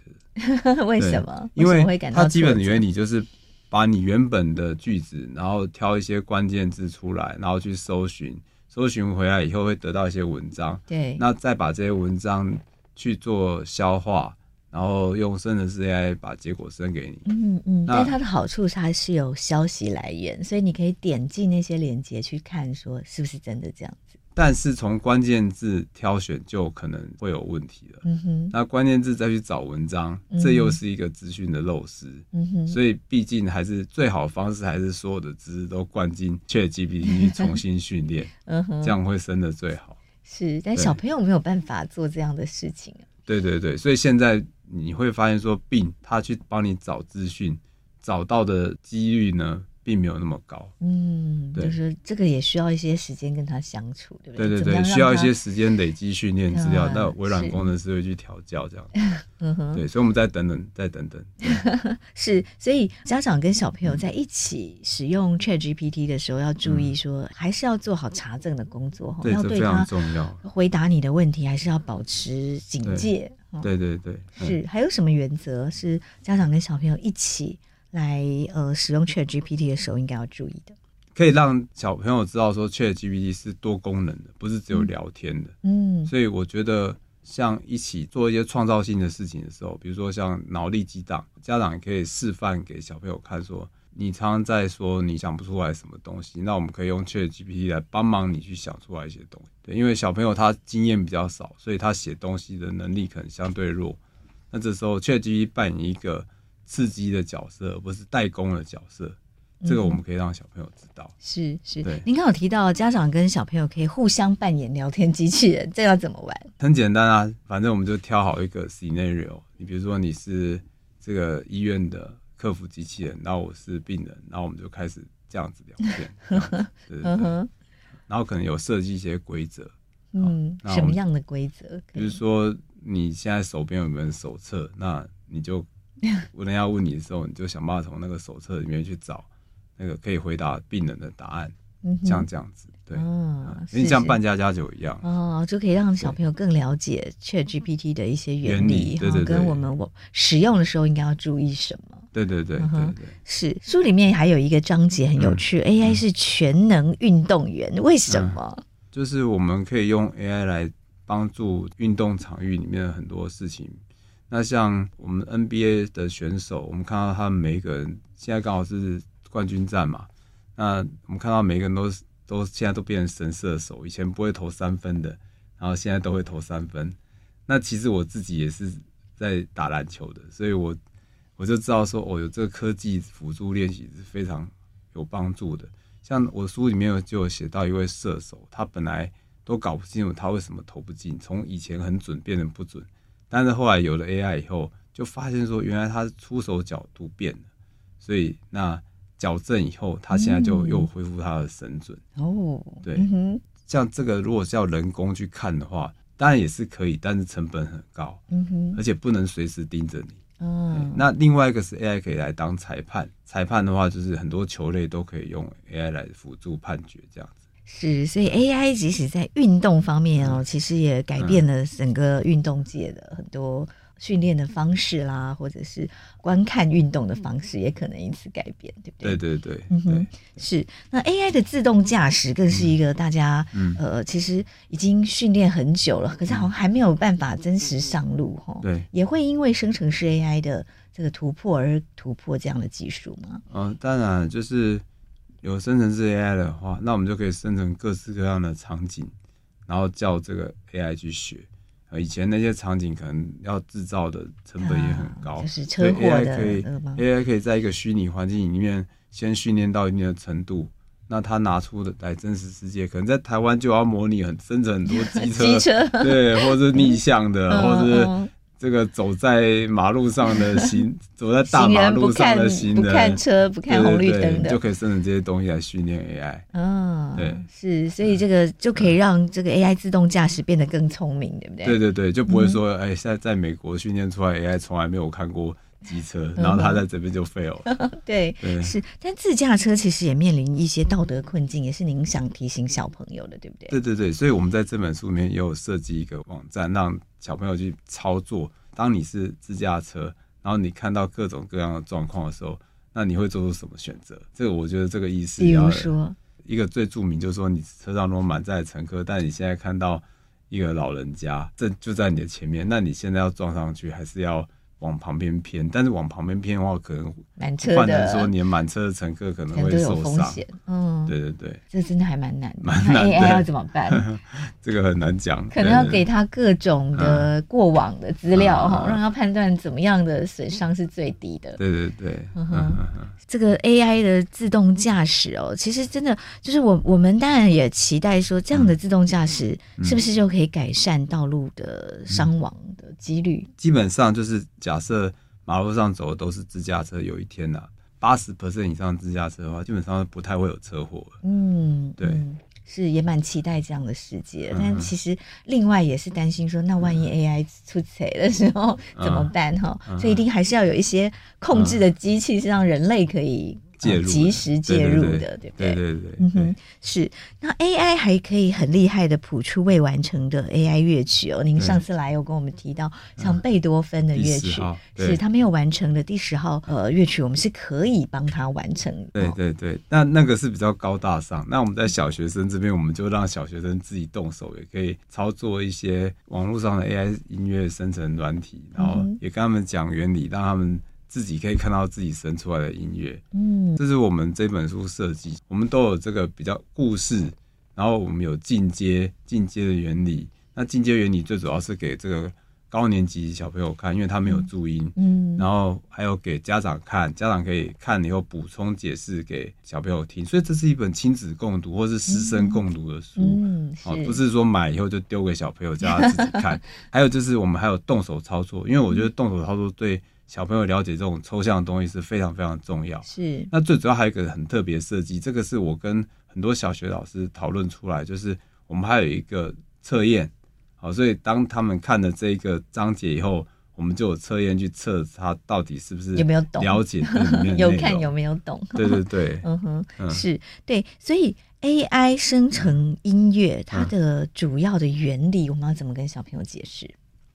的。为什么？因为它基本的原理就是。把你原本的句子，然后挑一些关键字出来，然后去搜寻，搜寻回来以后会得到一些文章。对，那再把这些文章去做消化，然后用生成式 AI 把结果生给你。嗯嗯。但它的好处是它是有消息来源，所以你可以点进那些链接去看，说是不是真的这样子。但是从关键字挑选就可能会有问题了。嗯哼，那关键字再去找文章，嗯、这又是一个资讯的漏失。嗯哼，所以毕竟还是最好的方式，还是所有的知识都灌进 ChatGPT 去重新训练。嗯哼，这样会生的最好。是，但小朋友没有办法做这样的事情。对对对，所以现在你会发现说，Bing 他去帮你找资讯，找到的几率呢？并没有那么高，嗯，对。就是这个也需要一些时间跟他相处，对不对？对对对，需要一些时间累积训练资料，那、嗯、微软工程师会去调教这样子，嗯哼，对，所以我们再等等，再等等，是，所以家长跟小朋友在一起使用 ChatGPT 的时候，要注意说，嗯、还是要做好查证的工作，对，要对这非常重要。回答你的问题，还是要保持警戒，对对对，嗯、是，还有什么原则是家长跟小朋友一起？来呃，使用 Chat GPT 的时候应该要注意的，可以让小朋友知道说 Chat GPT 是多功能的，不是只有聊天的。嗯，所以我觉得像一起做一些创造性的事情的时候，比如说像脑力激荡，家长也可以示范给小朋友看，说你常常在说你想不出来什么东西，那我们可以用 Chat GPT 来帮忙你去想出来一些东西。对，因为小朋友他经验比较少，所以他写东西的能力可能相对弱。那这时候 Chat GPT 扮演一个。刺激的角色，而不是代工的角色，这个我们可以让小朋友知道。是、嗯、是，是对您刚有提到家长跟小朋友可以互相扮演聊天机器人，这要怎么玩？很简单啊，反正我们就挑好一个 scenario。你比如说你是这个医院的客服机器人，然后我是病人，然后我们就开始这样子聊天，对对对。然后可能有设计一些规则，嗯，什么样的规则？比如说你现在手边有没有手册？那你就。我人要问你的时候，你就想办法从那个手册里面去找那个可以回答病人的答案，像这样子，对，因为像扮家家酒一样。哦，就可以让小朋友更了解 ChatGPT 的一些原理，对对，跟我们我使用的时候应该要注意什么？对对对对对，是书里面还有一个章节很有趣，AI 是全能运动员，为什么？就是我们可以用 AI 来帮助运动场域里面的很多事情。那像我们 NBA 的选手，我们看到他们每一个人现在刚好是冠军战嘛。那我们看到每个人都都现在都变成神射手，以前不会投三分的，然后现在都会投三分。那其实我自己也是在打篮球的，所以我我就知道说，哦，有这个科技辅助练习是非常有帮助的。像我书里面有就有写到一位射手，他本来都搞不清楚他为什么投不进，从以前很准变成不准。但是后来有了 AI 以后，就发现说原来他出手角度变了，所以那矫正以后，他现在就又恢复他的神准。哦，对，像这个如果是要人工去看的话，当然也是可以，但是成本很高，嗯哼，而且不能随时盯着你。哦，那另外一个是 AI 可以来当裁判，裁判的话就是很多球类都可以用 AI 来辅助判决这样子。是，所以 AI 即使在运动方面哦，其实也改变了整个运动界的很多训练的方式啦，或者是观看运动的方式，也可能因此改变，对不对？对对对，嗯哼，是。那 AI 的自动驾驶更是一个大家，嗯，呃，其实已经训练很久了，可是好像还没有办法真实上路，哈。对，也会因为生成式 AI 的这个突破而突破这样的技术吗？嗯，当然，就是有生成式 AI 的话，那我们就可以生成各式各样的场景，然后叫这个 AI 去学。以前那些场景可能要制造的成本也很高，啊、就是车祸的 AI 可以 AI 可以在一个虚拟环境里面先训练到一定的程度，那他拿出的来真实世界，可能在台湾就要模拟很生成很多 机车，机车对，或者是逆向的，嗯、或者是。这个走在马路上的 行，走在大马路上的行人，不看车，不看红绿灯的，就可以生成这些东西来训练 AI。嗯、哦，对，是，所以这个就可以让这个 AI 自动驾驶变得更聪明，对不对？对对对，就不会说，哎、嗯，现在在美国训练出来 AI 从来没有看过。机车，然后他在这边就 fail 了。对，是，但自驾车其实也面临一些道德困境，也是您想提醒小朋友的，对不对？对对对，所以我们在这本书里面也有设计一个网站，让小朋友去操作。当你是自驾车，然后你看到各种各样的状况的时候，那你会做出什么选择？这个我觉得这个意思，比如说一个最著名就是说，你车上如果满载乘客，但你现在看到一个老人家，这就在你的前面，那你现在要撞上去，还是要？往旁边偏，但是往旁边偏的话，可能换成说，你满车的乘客可能会受伤。嗯，对对对，这真的还蛮难的，蛮难。AI 要怎么办？这个很难讲，可能要给他各种的过往的资料哈，让他判断怎么样的损伤是最低的。对对对，这个 AI 的自动驾驶哦，其实真的就是我我们当然也期待说，这样的自动驾驶是不是就可以改善道路的伤亡的几率？基本上就是。假设马路上走的都是自驾车，有一天呐，八十 percent 以上自驾车的话，基本上不太会有车祸。嗯，对，嗯、是也蛮期待这样的世界，嗯、但其实另外也是担心说，那万一 AI 出错的时候、嗯、怎么办？哈、嗯，所以一定还是要有一些控制的机器，是让人类可以。介入，及时介入的，对不对？对对对，嗯哼，是。那 AI 还可以很厉害的谱出未完成的 AI 乐曲哦。您上次来有跟我们提到，像贝多芬的乐曲，是他没有完成的第十号呃乐曲，我们是可以帮他完成的。对对对，那那个是比较高大上。那我们在小学生这边，我们就让小学生自己动手，也可以操作一些网络上的 AI 音乐生成软体，然后也跟他们讲原理，让他们。自己可以看到自己生出来的音乐，嗯，这是我们这本书设计，我们都有这个比较故事，然后我们有进阶进阶的原理。那进阶原理最主要是给这个高年级小朋友看，因为他没有注音，嗯，然后还有给家长看，家长可以看以后补充解释给小朋友听。所以这是一本亲子共读或是师生共读的书，嗯，哦，不是说买以后就丢给小朋友叫他自己看。还有就是我们还有动手操作，因为我觉得动手操作对。小朋友了解这种抽象的东西是非常非常重要。是，那最主要还有一个很特别设计，这个是我跟很多小学老师讨论出来，就是我们还有一个测验。好，所以当他们看了这个章节以后，我们就有测验去测他到底是不是有没有懂了解里面 有看有没有懂？对对对，嗯哼，是对。所以 AI 生成音乐它的主要的原理，我们要怎么跟小朋友解释？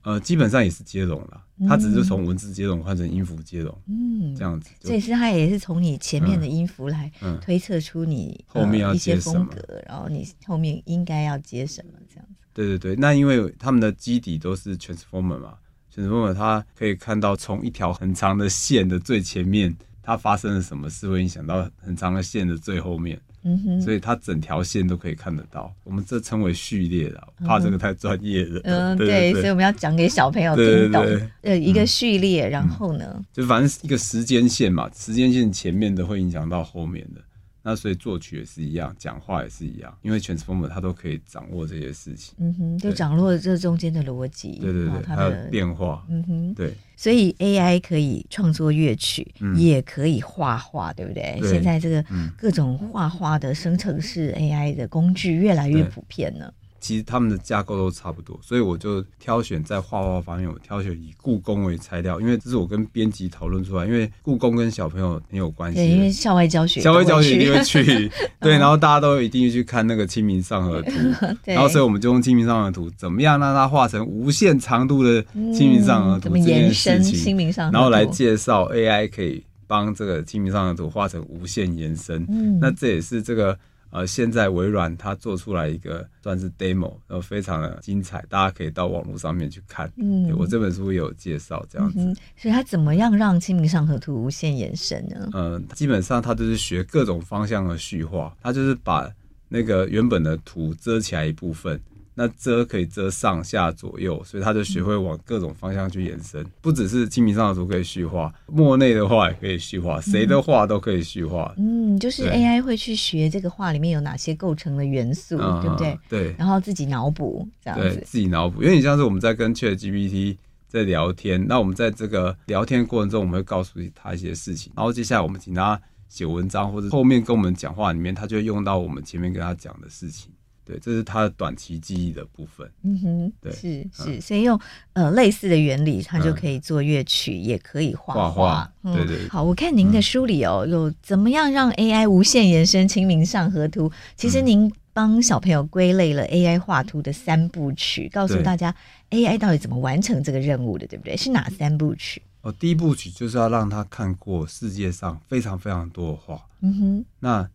呃，基本上也是接龙了，它只是从文字接龙换成音符接龙，嗯，这样子。所以是它也是从你前面的音符来推测出你后面要一些风格，然后你后面应该要接什么这样子。对对对，那因为他们的基底都是 transformer 嘛，transformer 它可以看到从一条很长的线的最前面，它发生了什么事会影响到很长的线的最后面。嗯哼，所以它整条线都可以看得到，我们这称为序列了，怕这个太专业了。嗯，对，所以我们要讲给小朋友听懂。呃，一个序列，然后呢，就反正一个时间线嘛，时间线前面的会影响到后面的。那所以作曲也是一样，讲话也是一样，因为 Transformer 它都可以掌握这些事情。嗯哼，就掌握这中间的逻辑。对对对，它的变化。嗯哼，对。所以 AI 可以创作乐曲，也可以画画，对不对？现在这个各种画画的生成式 AI 的工具越来越普遍了。其实他们的架构都差不多，所以我就挑选在画画方面，我挑选以故宫为材料，因为这是我跟编辑讨论出来，因为故宫跟小朋友很有关系，对，因为校外教学，校外教学一定会去，对，然后大家都一定会去看那个《清明上河图》，然后所以我们就用《清明上河图》怎么样让它画成无限长度的《清明上河图》这件事情，然后来介绍 AI 可以帮这个《清明上河图》画成无限延伸，嗯，那这也是这个。呃，现在微软它做出来一个算是 demo，然后非常的精彩，大家可以到网络上面去看。嗯，我这本书也有介绍这样子。嗯。所以它怎么样让《清明上河图》无限延伸呢？嗯、呃，基本上它就是学各种方向的虚化，它就是把那个原本的图遮起来一部分。那遮可以遮上下左右，所以他就学会往各种方向去延伸。嗯、不只是清明上河图可以虚化，莫内的画也可以虚化，谁的画都可以虚化。嗯，就是 AI 会去学这个画里面有哪些构成的元素，嗯、对不对？对。然后自己脑补这样子。对，自己脑补，因为你像是我们在跟 ChatGPT 在聊天，那我们在这个聊天过程中，我们会告诉他一些事情，然后接下来我们请他写文章，或者后面跟我们讲话里面，他就会用到我们前面跟他讲的事情。对，这是它的短期记忆的部分。嗯哼，对，是是，所以用呃类似的原理，它就可以做乐曲，嗯、也可以画画。对对。好，我看您的书里哦，有怎么样让 AI 无限延伸《清明上河图》。其实您帮小朋友归类了 AI 画图的三部曲，告诉大家 AI 到底怎么完成这个任务的，对不对？是哪三部曲？哦，第一部曲就是要让他看过世界上非常非常多的画。嗯哼，那。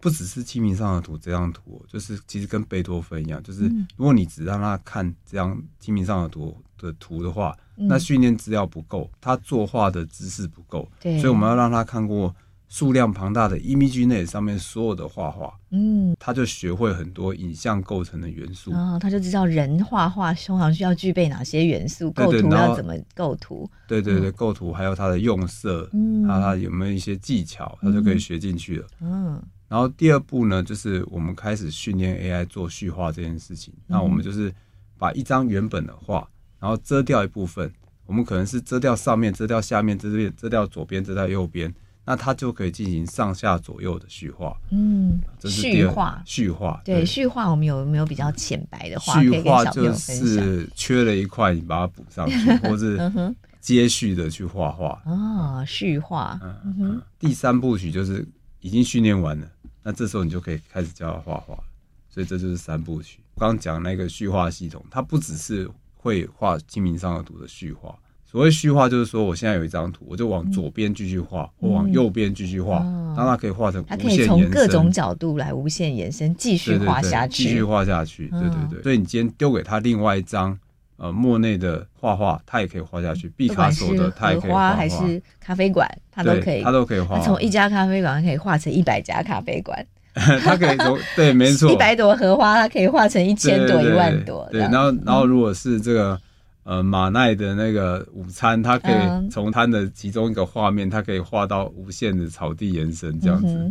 不只是《清明上河图》这张图，就是其实跟贝多芬一样，就是如果你只让他看这张《清明上河图》的图的话，嗯、那训练资料不够，他作画的知识不够，对，所以我们要让他看过数量庞大的 ImageNet 上面所有的画画，嗯，他就学会很多影像构成的元素，然后他就知道人画画通常需要具备哪些元素，构图要怎么构图，对对对，构图还有它的用色，嗯，还有他有没有一些技巧，他就可以学进去了，嗯。然后第二步呢，就是我们开始训练 AI 做叙画这件事情。那、嗯、我们就是把一张原本的画，然后遮掉一部分，我们可能是遮掉上面、遮掉下面、遮掉遮掉左边、遮掉右边，那它就可以进行上下左右的叙画。嗯，这是第二叙画，叙画对叙画，我们有没有比较浅白的画？叙画就是缺了一块，你把它补上去，或是接续的去画画。哦，叙画。嗯哼。第三部曲就是已经训练完了。那这时候你就可以开始教他画画，所以这就是三部曲。我刚刚讲那个序画系统，它不只是会画《清明上河图》的序画。所谓序画，就是说我现在有一张图，我就往左边继续画，或往右边继续画，让它可以画成无限延伸。它可以从各种角度来无限延伸，继续画下去，继续画下去。对对对。所以你今天丢给他另外一张呃莫内的画画，他也可以画下去。毕卡索的，他也可以画。还是咖啡馆，他都可以，他都可以画。从一家咖啡馆可以画成一百家咖啡馆。他可以从对，没错，一百朵荷花，它可以画成一千朵、一万朵。对，然后然后如果是这个。呃，马奈的那个午餐，它可以从它的其中一个画面，它可以画到无限的草地延伸这样子。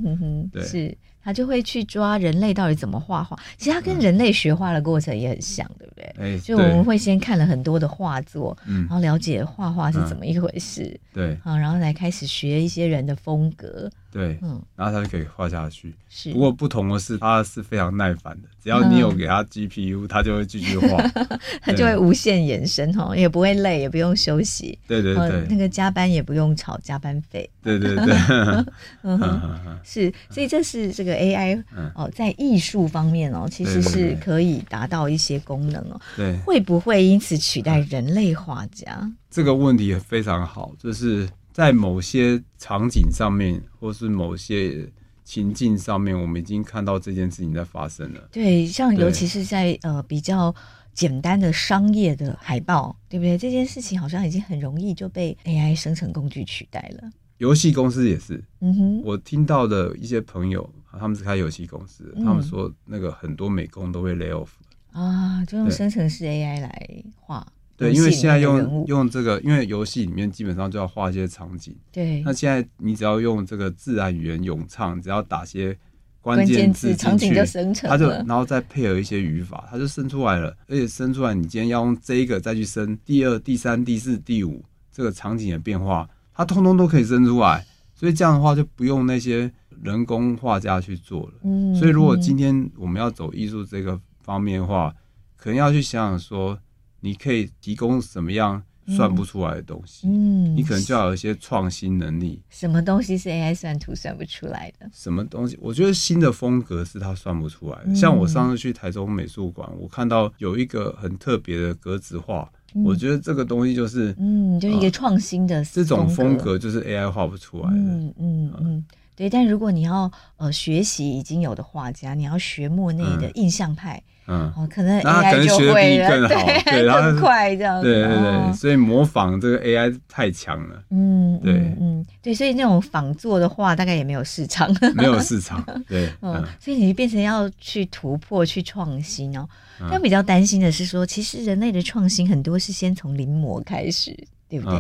对，是他就会去抓人类到底怎么画画。其实他跟人类学画的过程也很像，对不对？哎，就我们会先看了很多的画作，然后了解画画是怎么一回事。对，好，然后来开始学一些人的风格。对，嗯，然后他就可以画下去。是，不过不同的是，他是非常耐烦的。只要你有给他 GPU，他就会继续画，他就会无限延伸哦，也不会累，也不用休息。对对对，那个加班也不用吵加班费。对对对，嗯是，所以这是这个 AI 哦，在艺术方面哦，其实是可以达到一些功能哦。对，会不会因此取代人类画家？这个问题也非常好，就是。在某些场景上面，或是某些情境上面，我们已经看到这件事情在发生了。对，像尤其是在呃比较简单的商业的海报，对不对？这件事情好像已经很容易就被 AI 生成工具取代了。游戏公司也是，嗯哼，我听到的一些朋友，他们是开游戏公司的，嗯、他们说那个很多美工都会 lay off 啊，就用生成式 AI 来画。对，因为现在用用这个，因为游戏里面基本上就要画一些场景。对。那现在你只要用这个自然语言咏唱，只要打些关键字进去，场景就生成了。它就然后再配合一些语法，它就生出来了。而且生出来，你今天要用这一个再去生第二、第三、第四、第五这个场景的变化，它通通都可以生出来。所以这样的话就不用那些人工画家去做了。嗯。所以如果今天我们要走艺术这个方面的话，可能要去想想说，你可以提供什么样算不出来的东西。嗯，你可能就要有一些创新能力。什么东西是 AI 算图算不出来的？什么东西？我觉得新的风格是它算不出来的。嗯、像我上次去台中美术馆，我看到有一个很特别的格子画。嗯、我觉得这个东西就是，嗯，就是一个创新的、呃、这种风格，就是 AI 画不出来的。嗯嗯嗯，对。但如果你要呃学习已经有的画家，你要学莫内的印象派，嗯，哦，可能 AI 就会更好，对，更快这样子。对对对，哦、所以模仿这个 AI 太强了。嗯，对嗯，嗯对，所以那种仿作的话大概也没有市场，没有市场。对，嗯，嗯所以你就变成要去突破、去创新哦。但比较担心的是说，其实人类的创新很多是先从临摹开始，对不对？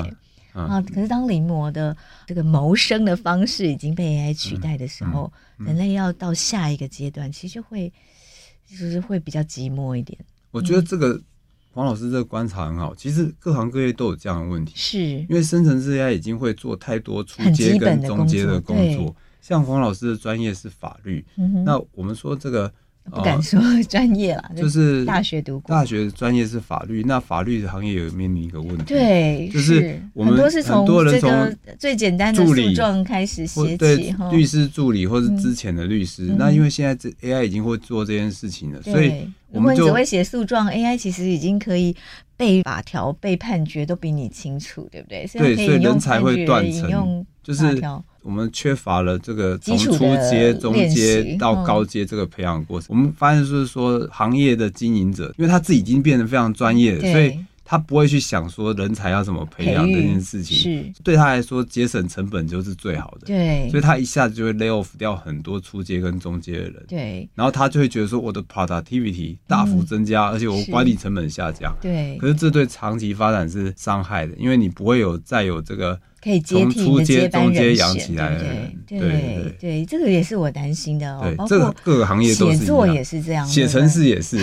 啊，啊，可是当临摹的这个谋生的方式已经被 AI 取代的时候，嗯嗯、人类要到下一个阶段，其实就会就是会比较寂寞一点。我觉得这个黄老师这个观察很好，其实各行各业都有这样的问题，是因为生成式 AI 已经会做太多初阶跟中阶的工作，工作像黄老师的专业是法律，嗯、那我们说这个。不敢说 专业了，就是大学读过，大学专业是法律，那法律行业有面临一个问题，对，就是我们很多是从这个最简单的诉状开始写起，律师助理或是之前的律师，嗯、那因为现在这 AI 已经会做这件事情了，所以我们就只会写诉状，AI 其实已经可以背法条、背判决都比你清楚，对不对？对，所以人才会断层，用就是。我们缺乏了这个从初阶、中阶到高阶这个培养过程。嗯、我们发现就是说，行业的经营者，因为他自己已经变得非常专业了，所以他不会去想说人才要怎么培养这件事情。是对他来说，节省成本就是最好的。对，所以他一下子就会 lay off 掉很多初阶跟中阶的人。对，然后他就会觉得说，我的 productivity 大幅增加，嗯、而且我管理成本下降。对，可是这对长期发展是伤害的，因为你不会有再有这个。可以接替你的接班人选，起来对对对对，这个也是我担心的哦。对，这个各个行业都是，写作也是这样，写城市也是，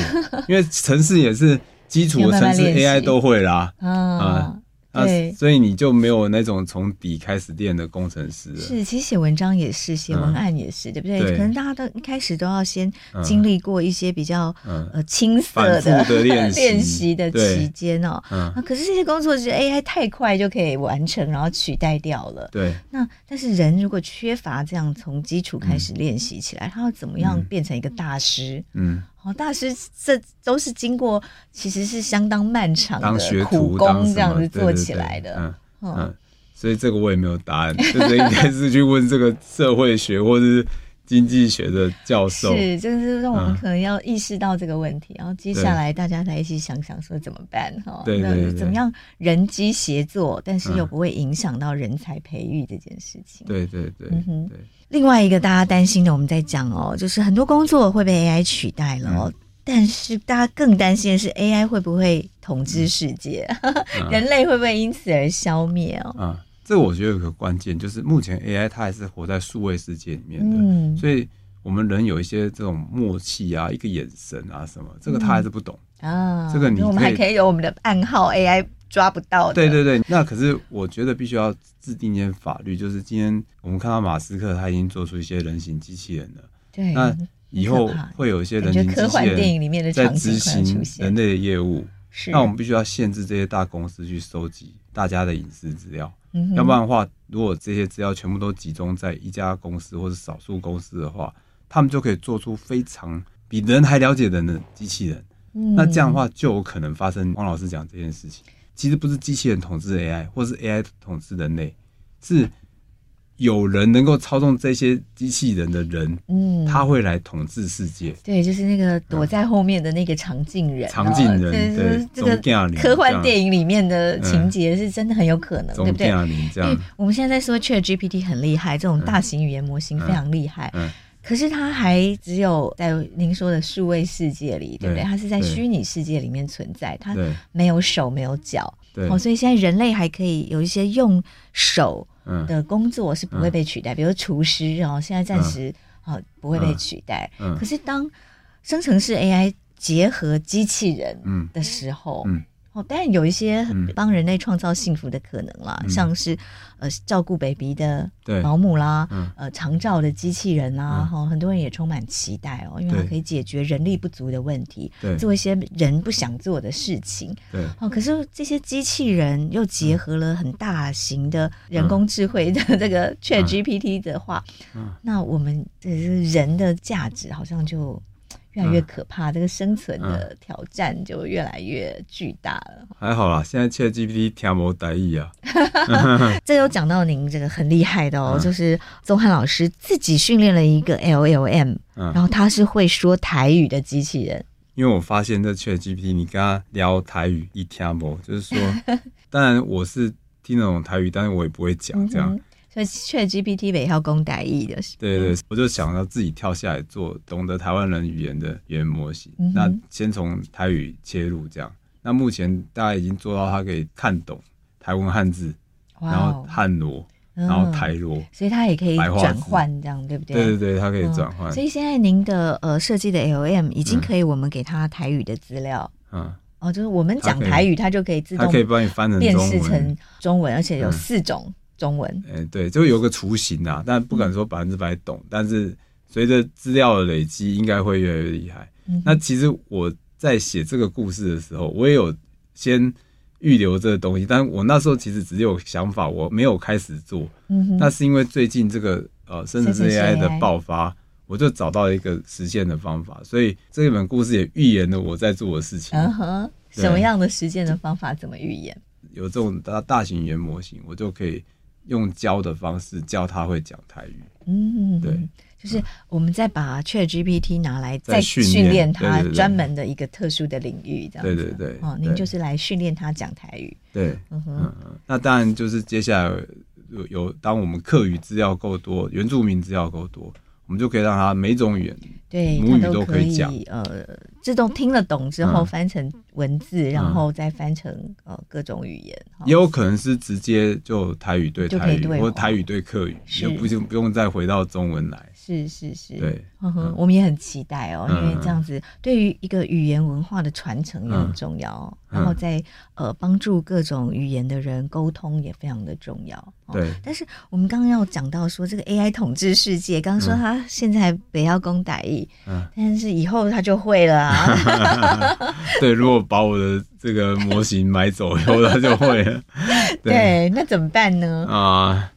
因为城市也是基础的城市 AI 都会啦，啊。对，所以你就没有那种从底开始练的工程师。是，其实写文章也是，写文案也是，对不对？可能大家都一开始都要先经历过一些比较呃青涩的 练习的期间哦。嗯。可是这些工作是 AI 太快就可以完成，然后取代掉了。对。那但是人如果缺乏这样从基础开始练习起来，他要怎么样变成一个大师？嗯。哦，大师这都是经过，其实是相当漫长的苦工，这样子做起来的。嗯嗯，所以这个我也没有答案，就是应该是去问这个社会学或者是经济学的教授。是，就是让我们可能要意识到这个问题，然后接下来大家再一起想想说怎么办哈？对对，怎么样人机协作，但是又不会影响到人才培育这件事情。对对对，嗯哼，对。另外一个大家担心的，我们在讲哦，就是很多工作会被 AI 取代了哦。嗯、但是大家更担心的是，AI 会不会统治世界？嗯、人类会不会因此而消灭哦？啊、嗯，这我觉得有个关键，就是目前 AI 它还是活在数位世界里面的，嗯、所以我们人有一些这种默契啊，一个眼神啊什么，这个他还是不懂、嗯、啊。这个你我们还可以有我们的暗号 AI。抓不到的。对对对，那可是我觉得必须要制定一些法律，就是今天我们看到马斯克他已经做出一些人形机器人了，对，那以后会有一些人形机器人在执行人类的业务，是，那我们必须要限制这些大公司去收集大家的隐私资料，嗯、要不然的话，如果这些资料全部都集中在一家公司或者少数公司的话，他们就可以做出非常比人还了解人的机器人，嗯、那这样的话就有可能发生汪老师讲这件事情。其实不是机器人统治 AI，或是 AI 统治人类，是有人能够操纵这些机器人的人，嗯，他会来统治世界。对，就是那个躲在后面的那个长镜人，长镜人，对，这个科幻电影里面的情节是真的很有可能，对不对？这样，我们现在在说 ChatGPT 很厉害，这种大型语言模型非常厉害。嗯。可是它还只有在您说的数位世界里，对不对？它是在虚拟世界里面存在，它没有手没有脚，哦，所以现在人类还可以有一些用手的工作是不会被取代，比如厨师哦，现在暂时哦不会被取代。可是当生成式 AI 结合机器人的时候，哦，当然有一些帮人类创造幸福的可能啦，嗯、像是呃照顾 baby 的保姆啦，嗯、呃长照的机器人啦，哈、嗯，很多人也充满期待哦，因为它可以解决人力不足的问题，对，做一些人不想做的事情，对，哦，可是这些机器人又结合了很大型的人工智慧的这个 ChatGPT 的话，那我们这人的价值好像就。越来越可怕，嗯、这个生存的挑战就越来越巨大了。还好啦，现在 ChatGPT 听无台语啊。这有讲到您这个很厉害的哦，嗯、就是宗翰老师自己训练了一个 LLM，、嗯、然后他是会说台语的机器人。因为我发现这 ChatGPT，你跟他聊台语一听无，就是说，当然我是听得懂台语，但是我也不会讲这样。嗯所以 ChatGPT 也要公台译的，对对，我就想要自己跳下来做懂得台湾人语言的语言模型。嗯、那先从台语切入，这样。那目前大家已经做到，他可以看懂台湾汉字，哦、然后汉罗，然后台罗、嗯，所以它也可以转换，这样对不对？对对对，它可以转换、嗯。所以现在您的呃设计的 LM 已经可以，我们给它台语的资料。嗯。哦，就是我们讲台语，它就可以自动，它可以帮你翻成辨识成中文，而且有四种。嗯中文，哎、欸，对，就有个雏形啊，但不敢说百分之百懂，嗯、但是随着资料的累积，应该会越来越厉害。嗯、那其实我在写这个故事的时候，我也有先预留这个东西，但我那时候其实只有想法，我没有开始做。嗯哼，那是因为最近这个呃生成式 AI 的爆发，我就找到了一个实现的方法，所以这一本故事也预言了我在做的事情。嗯哼，什么样的实践的方法？怎么预言？有这种大大型语言模型，我就可以。用教的方式教他会讲台语，嗯，对，就是我们再把 ChatGPT 拿来再训练他专门的一个特殊的领域，这样子，对对对，哦，您就是来训练他讲台语，对，嗯哼，那当然就是接下来有有，当我们课语资料够多，原住民资料够多，我们就可以让他每种语言对母语都可以讲，呃，自动听得懂之后翻成文字，然后再翻成呃各种语言，也有可能是直接就台语对台语，或台语对客语，也不用不用再回到中文来。是是是，对，我们也很期待哦，因为这样子对于一个语言文化的传承也很重要，然后在呃帮助各种语言的人沟通也非常的重要。对，但是我们刚刚要讲到说这个 AI 统治世界，刚刚说他现在不要讲台语，但是以后他就会了啊。对，如果把我的这个模型买走以后，他就会了。对，那怎么办呢？啊。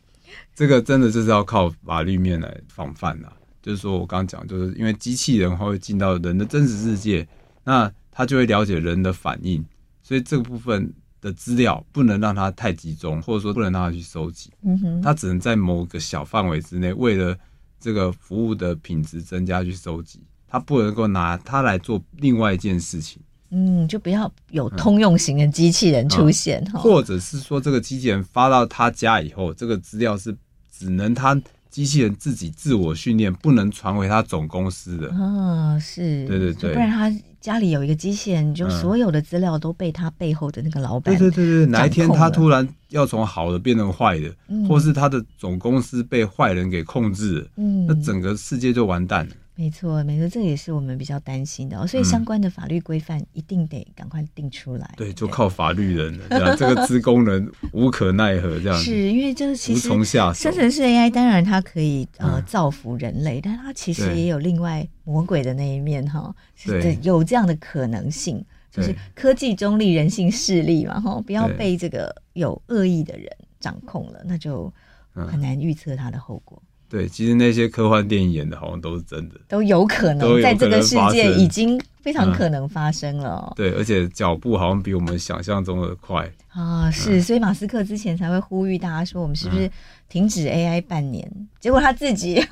这个真的就是要靠法律面来防范呐，就是说我刚刚讲，就是因为机器人会进到人的真实世界，那他就会了解人的反应，所以这个部分的资料不能让它太集中，或者说不能让它去收集，嗯哼，它只能在某个小范围之内，为了这个服务的品质增加去收集，它不能够拿它来做另外一件事情，嗯，就不要有通用型的机器人出现，嗯。嗯，或者是说这个机器人发到他家以后，这个资料是。只能他机器人自己自我训练，不能传回他总公司的。哦，是，对对对，不然他家里有一个机器人，就所有的资料都被他背后的那个老板。对对对对，哪一天他突然要从好的变成坏的，嗯、或是他的总公司被坏人给控制了，嗯，那整个世界就完蛋了。没错，没错，这也是我们比较担心的哦。所以相关的法律规范一定得赶快定出来。对，就靠法律人了，这样这个资工人 无可奈何，这样是因为这其实无从下。生成式 AI 当然它可以呃造福人类，但它其实也有另外魔鬼的那一面哈。对，有这样的可能性，就是科技中立，人性势力嘛哈，不要被这个有恶意的人掌控了，那就很难预测它的后果。对，其实那些科幻电影演的好像都是真的，都有可能在这个世界已经非常可能发生了。嗯、对，而且脚步好像比我们想象中的快啊！是，所以马斯克之前才会呼吁大家说，我们是不是停止 AI 半年？嗯、结果他自己，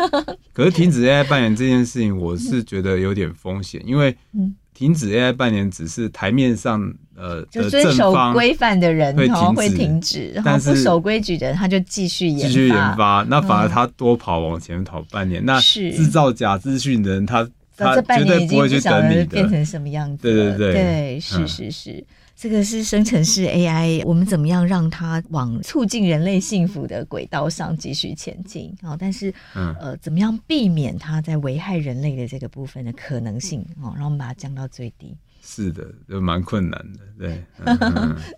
可是停止 AI 半年这件事情，我是觉得有点风险，因为嗯。停止 AI 半年只是台面上，呃，就遵守规范的人会会停止，但是不守规矩的人他就继续研发，继续研发，那反而他多跑往前跑半年，那制造假资讯的人他他绝对不会去等你的。变成什么样子。对对对，对，是是是。这个是生成式 AI，我们怎么样让它往促进人类幸福的轨道上继续前进？哦，但是，嗯、呃，怎么样避免它在危害人类的这个部分的可能性？哦，让我们把它降到最低。是的，就蛮困难的，对，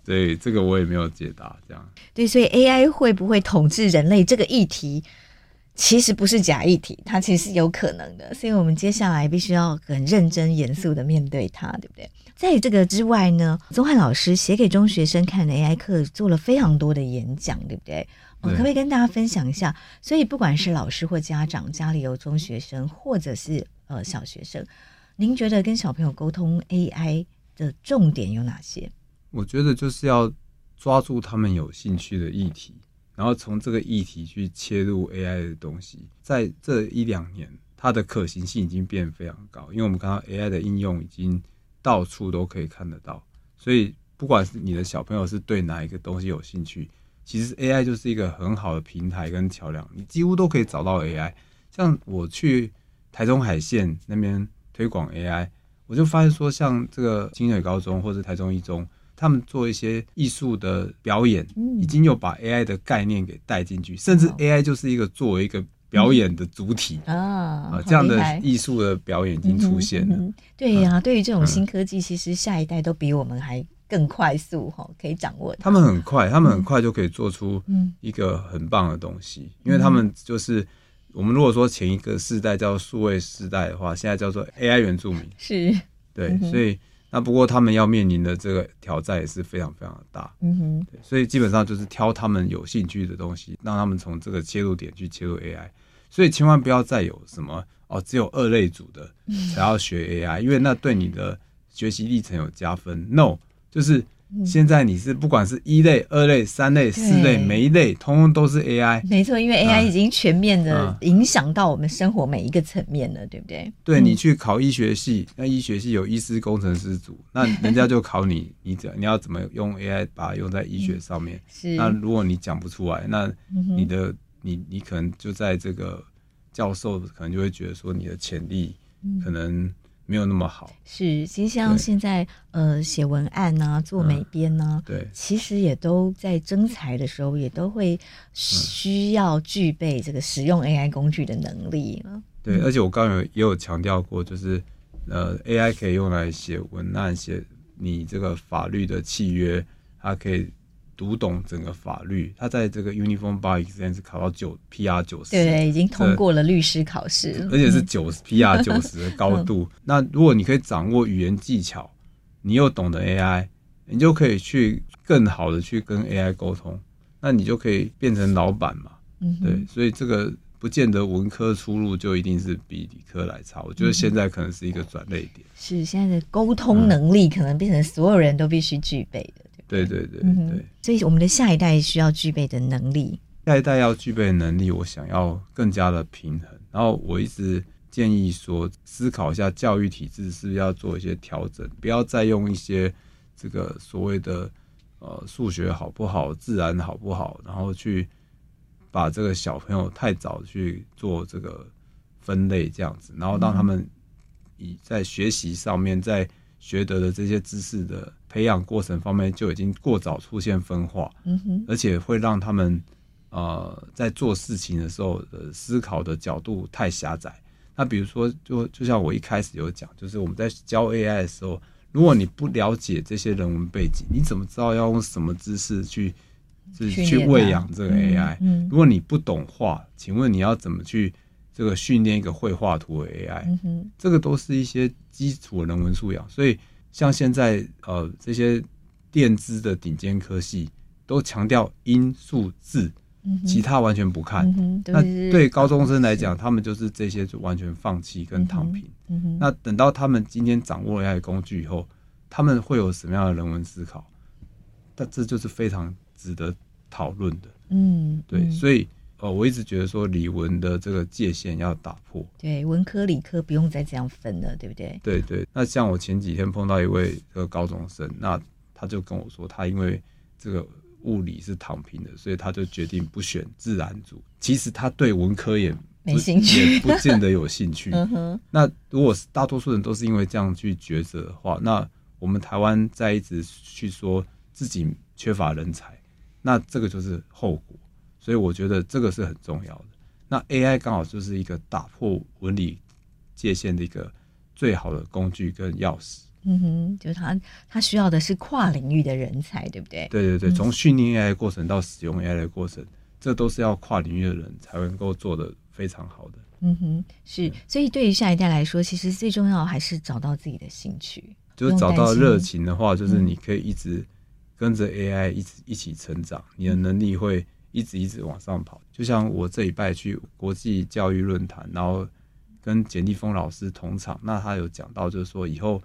对，这个我也没有解答。这样，对，所以 AI 会不会统治人类这个议题，其实不是假议题，它其实是有可能的。所以我们接下来必须要很认真严肃的面对它，对不对？在这个之外呢，宗翰老师写给中学生看的 AI 课做了非常多的演讲，对不对？我可不可以跟大家分享一下？所以不管是老师或家长，家里有中学生或者是呃小学生，您觉得跟小朋友沟通 AI 的重点有哪些？我觉得就是要抓住他们有兴趣的议题，然后从这个议题去切入 AI 的东西。在这一两年，它的可行性已经变得非常高，因为我们看到 AI 的应用已经。到处都可以看得到，所以不管是你的小朋友是对哪一个东西有兴趣，其实 AI 就是一个很好的平台跟桥梁，你几乎都可以找到 AI。像我去台中海线那边推广 AI，我就发现说，像这个清水高中或者台中一中，他们做一些艺术的表演，已经有把 AI 的概念给带进去，甚至 AI 就是一个作为一个。表演的主体、嗯、啊，这样的艺术的表演已经出现了。嗯嗯、对呀、啊，对于这种新科技，嗯、其实下一代都比我们还更快速哈，可以掌握。他们很快，他们很快就可以做出一个很棒的东西，嗯、因为他们就是我们如果说前一个世代叫数位世代的话，现在叫做 AI 原住民。是，对，嗯、所以。那不过他们要面临的这个挑战也是非常非常的大，嗯哼，对，所以基本上就是挑他们有兴趣的东西，让他们从这个切入点去切入 AI，所以千万不要再有什么哦，只有二类组的才要学 AI，因为那对你的学习历程有加分。No，就是。现在你是不管是一类、二类、三类、四类，每一类通通都是 AI。没错，因为 AI 已经全面的影响到我们生活每一个层面了，对不对？对，你去考医学系，那医学系有医师、工程师组，那人家就考你，你怎你要怎么用 AI 把它用在医学上面？是。那如果你讲不出来，那你的你你可能就在这个教授可能就会觉得说你的潜力可能。没有那么好，是其实像现在呃写文案呐、啊，做美编呐、啊嗯，对，其实也都在征才的时候也都会需要具备这个使用 AI 工具的能力。对，而且我刚刚有也有强调过，就是呃 AI 可以用来写文案，写你这个法律的契约，它可以。读懂整个法律，他在这个 Uniform Bar Exam 是考到九 PR 九十，对，已经通过了律师考试，而且是九十 PR 九十的高度。嗯、那如果你可以掌握语言技巧，你又懂得 AI，你就可以去更好的去跟 AI 沟通，那你就可以变成老板嘛。嗯，对，所以这个不见得文科出路就一定是比理科来差。我觉得现在可能是一个转类点，是现在的沟通能力可能变成所有人都必须具备的。对对对对，对，所以我们的下一代需要具备的能力，下一代要具备的能力，我想要更加的平衡。然后我一直建议说，思考一下教育体制是不是要做一些调整，不要再用一些这个所谓的呃数学好不好、自然好不好，然后去把这个小朋友太早去做这个分类这样子，然后让他们以在学习上面在。学得的这些知识的培养过程方面就已经过早出现分化，嗯哼，而且会让他们呃在做事情的时候的思考的角度太狭窄。那比如说，就就像我一开始有讲，就是我们在教 AI 的时候，如果你不了解这些人文背景，你怎么知道要用什么知识去是去喂养这个 AI？嗯，如果你不懂画，请问你要怎么去？这个训练一个会画图的 AI，嗯哼，这个都是一些基础的人文素养。所以，像现在呃这些电资的顶尖科系都强调音数字，嗯、其他完全不看。嗯、那对高中生来讲，他们就是这些就完全放弃跟躺平。那等到他们今天掌握了 AI 工具以后，他们会有什么样的人文思考？但这就是非常值得讨论的。嗯，对，嗯、所以。哦，我一直觉得说理文的这个界限要打破，对，文科理科不用再这样分了，对不对？对对。那像我前几天碰到一位这个高中生，那他就跟我说，他因为这个物理是躺平的，所以他就决定不选自然组。其实他对文科也没兴趣，也不见得有兴趣。嗯哼，那如果是大多数人都是因为这样去抉择的话，那我们台湾在一直去说自己缺乏人才，那这个就是后果。所以我觉得这个是很重要的。那 AI 刚好就是一个打破文理界限的一个最好的工具跟钥匙。嗯哼，就是他他需要的是跨领域的人才，对不对？对对对，从训练 AI 的过程到使用 AI 的过程，这都是要跨领域的人才能够做得非常好的。嗯哼，是。所以对于下一代来说，其实最重要还是找到自己的兴趣，就是找到热情的话，就是你可以一直跟着 AI 一直一起成长，你的能力会一直一直往上跑。就像我这一拜去国际教育论坛，然后跟简立峰老师同场，那他有讲到，就是说以后。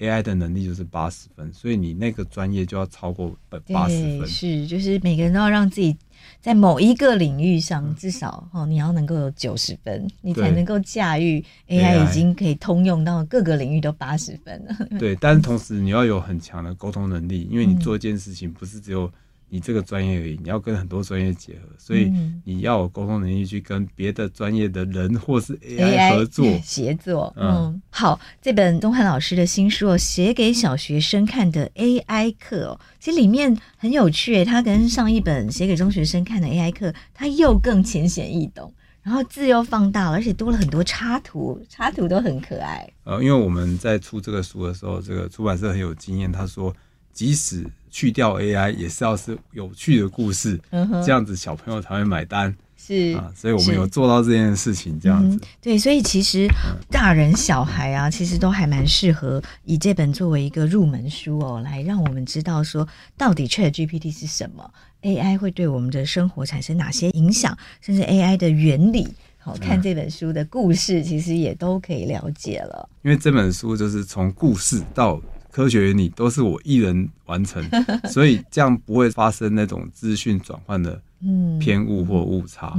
AI 的能力就是八十分，所以你那个专业就要超过八十分。是，就是每个人都要让自己在某一个领域上至少哦，你要能够有九十分，你才能够驾驭 AI 已经可以通用到各个领域都八十分了。对，但是同时你要有很强的沟通能力，因为你做一件事情不是只有。你这个专业而已，你要跟很多专业结合，所以你要有沟通能力去跟别的专业的人或是 AI 合作。协作。嗯，好，这本东汉老师的新书《写给小学生看的 AI 课》哦，其实里面很有趣，它跟上一本写给中学生看的 AI 课，它又更浅显易懂，然后字又放大了，而且多了很多插图，插图都很可爱。呃，因为我们在出这个书的时候，这个出版社很有经验，他说即使去掉 AI 也是要是有趣的故事，嗯、这样子小朋友才会买单。是啊，所以我们有做到这件事情，这样子、嗯。对，所以其实大人小孩啊，其实都还蛮适合以这本作为一个入门书哦，来让我们知道说到底 ChatGPT 是什么，AI 会对我们的生活产生哪些影响，甚至 AI 的原理。好，看这本书的故事，其实也都可以了解了。因为这本书就是从故事到。科学原理都是我一人完成，所以这样不会发生那种资讯转换的偏误或误差。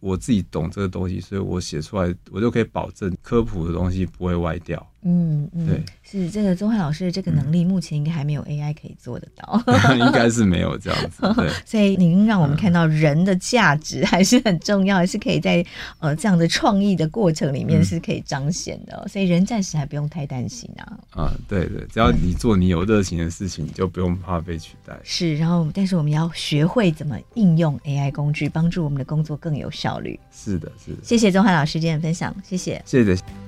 我自己懂这个东西，所以我写出来，我就可以保证科普的东西不会歪掉。嗯嗯，对，是这个宗汉老师的这个能力，目前应该还没有 AI 可以做得到，应该是没有这样子。对，所以您让我们看到人的价值还是很重要，是可以在呃这样的创意的过程里面是可以彰显的，所以人暂时还不用太担心啊。啊，对对，只要你做你有热情的事情，你就不用怕被取代。是，然后但是我们要学会怎么应用 AI 工具，帮助我们的工作更有效率。是的，是的。谢谢宗汉老师今天的分享，谢谢，谢谢。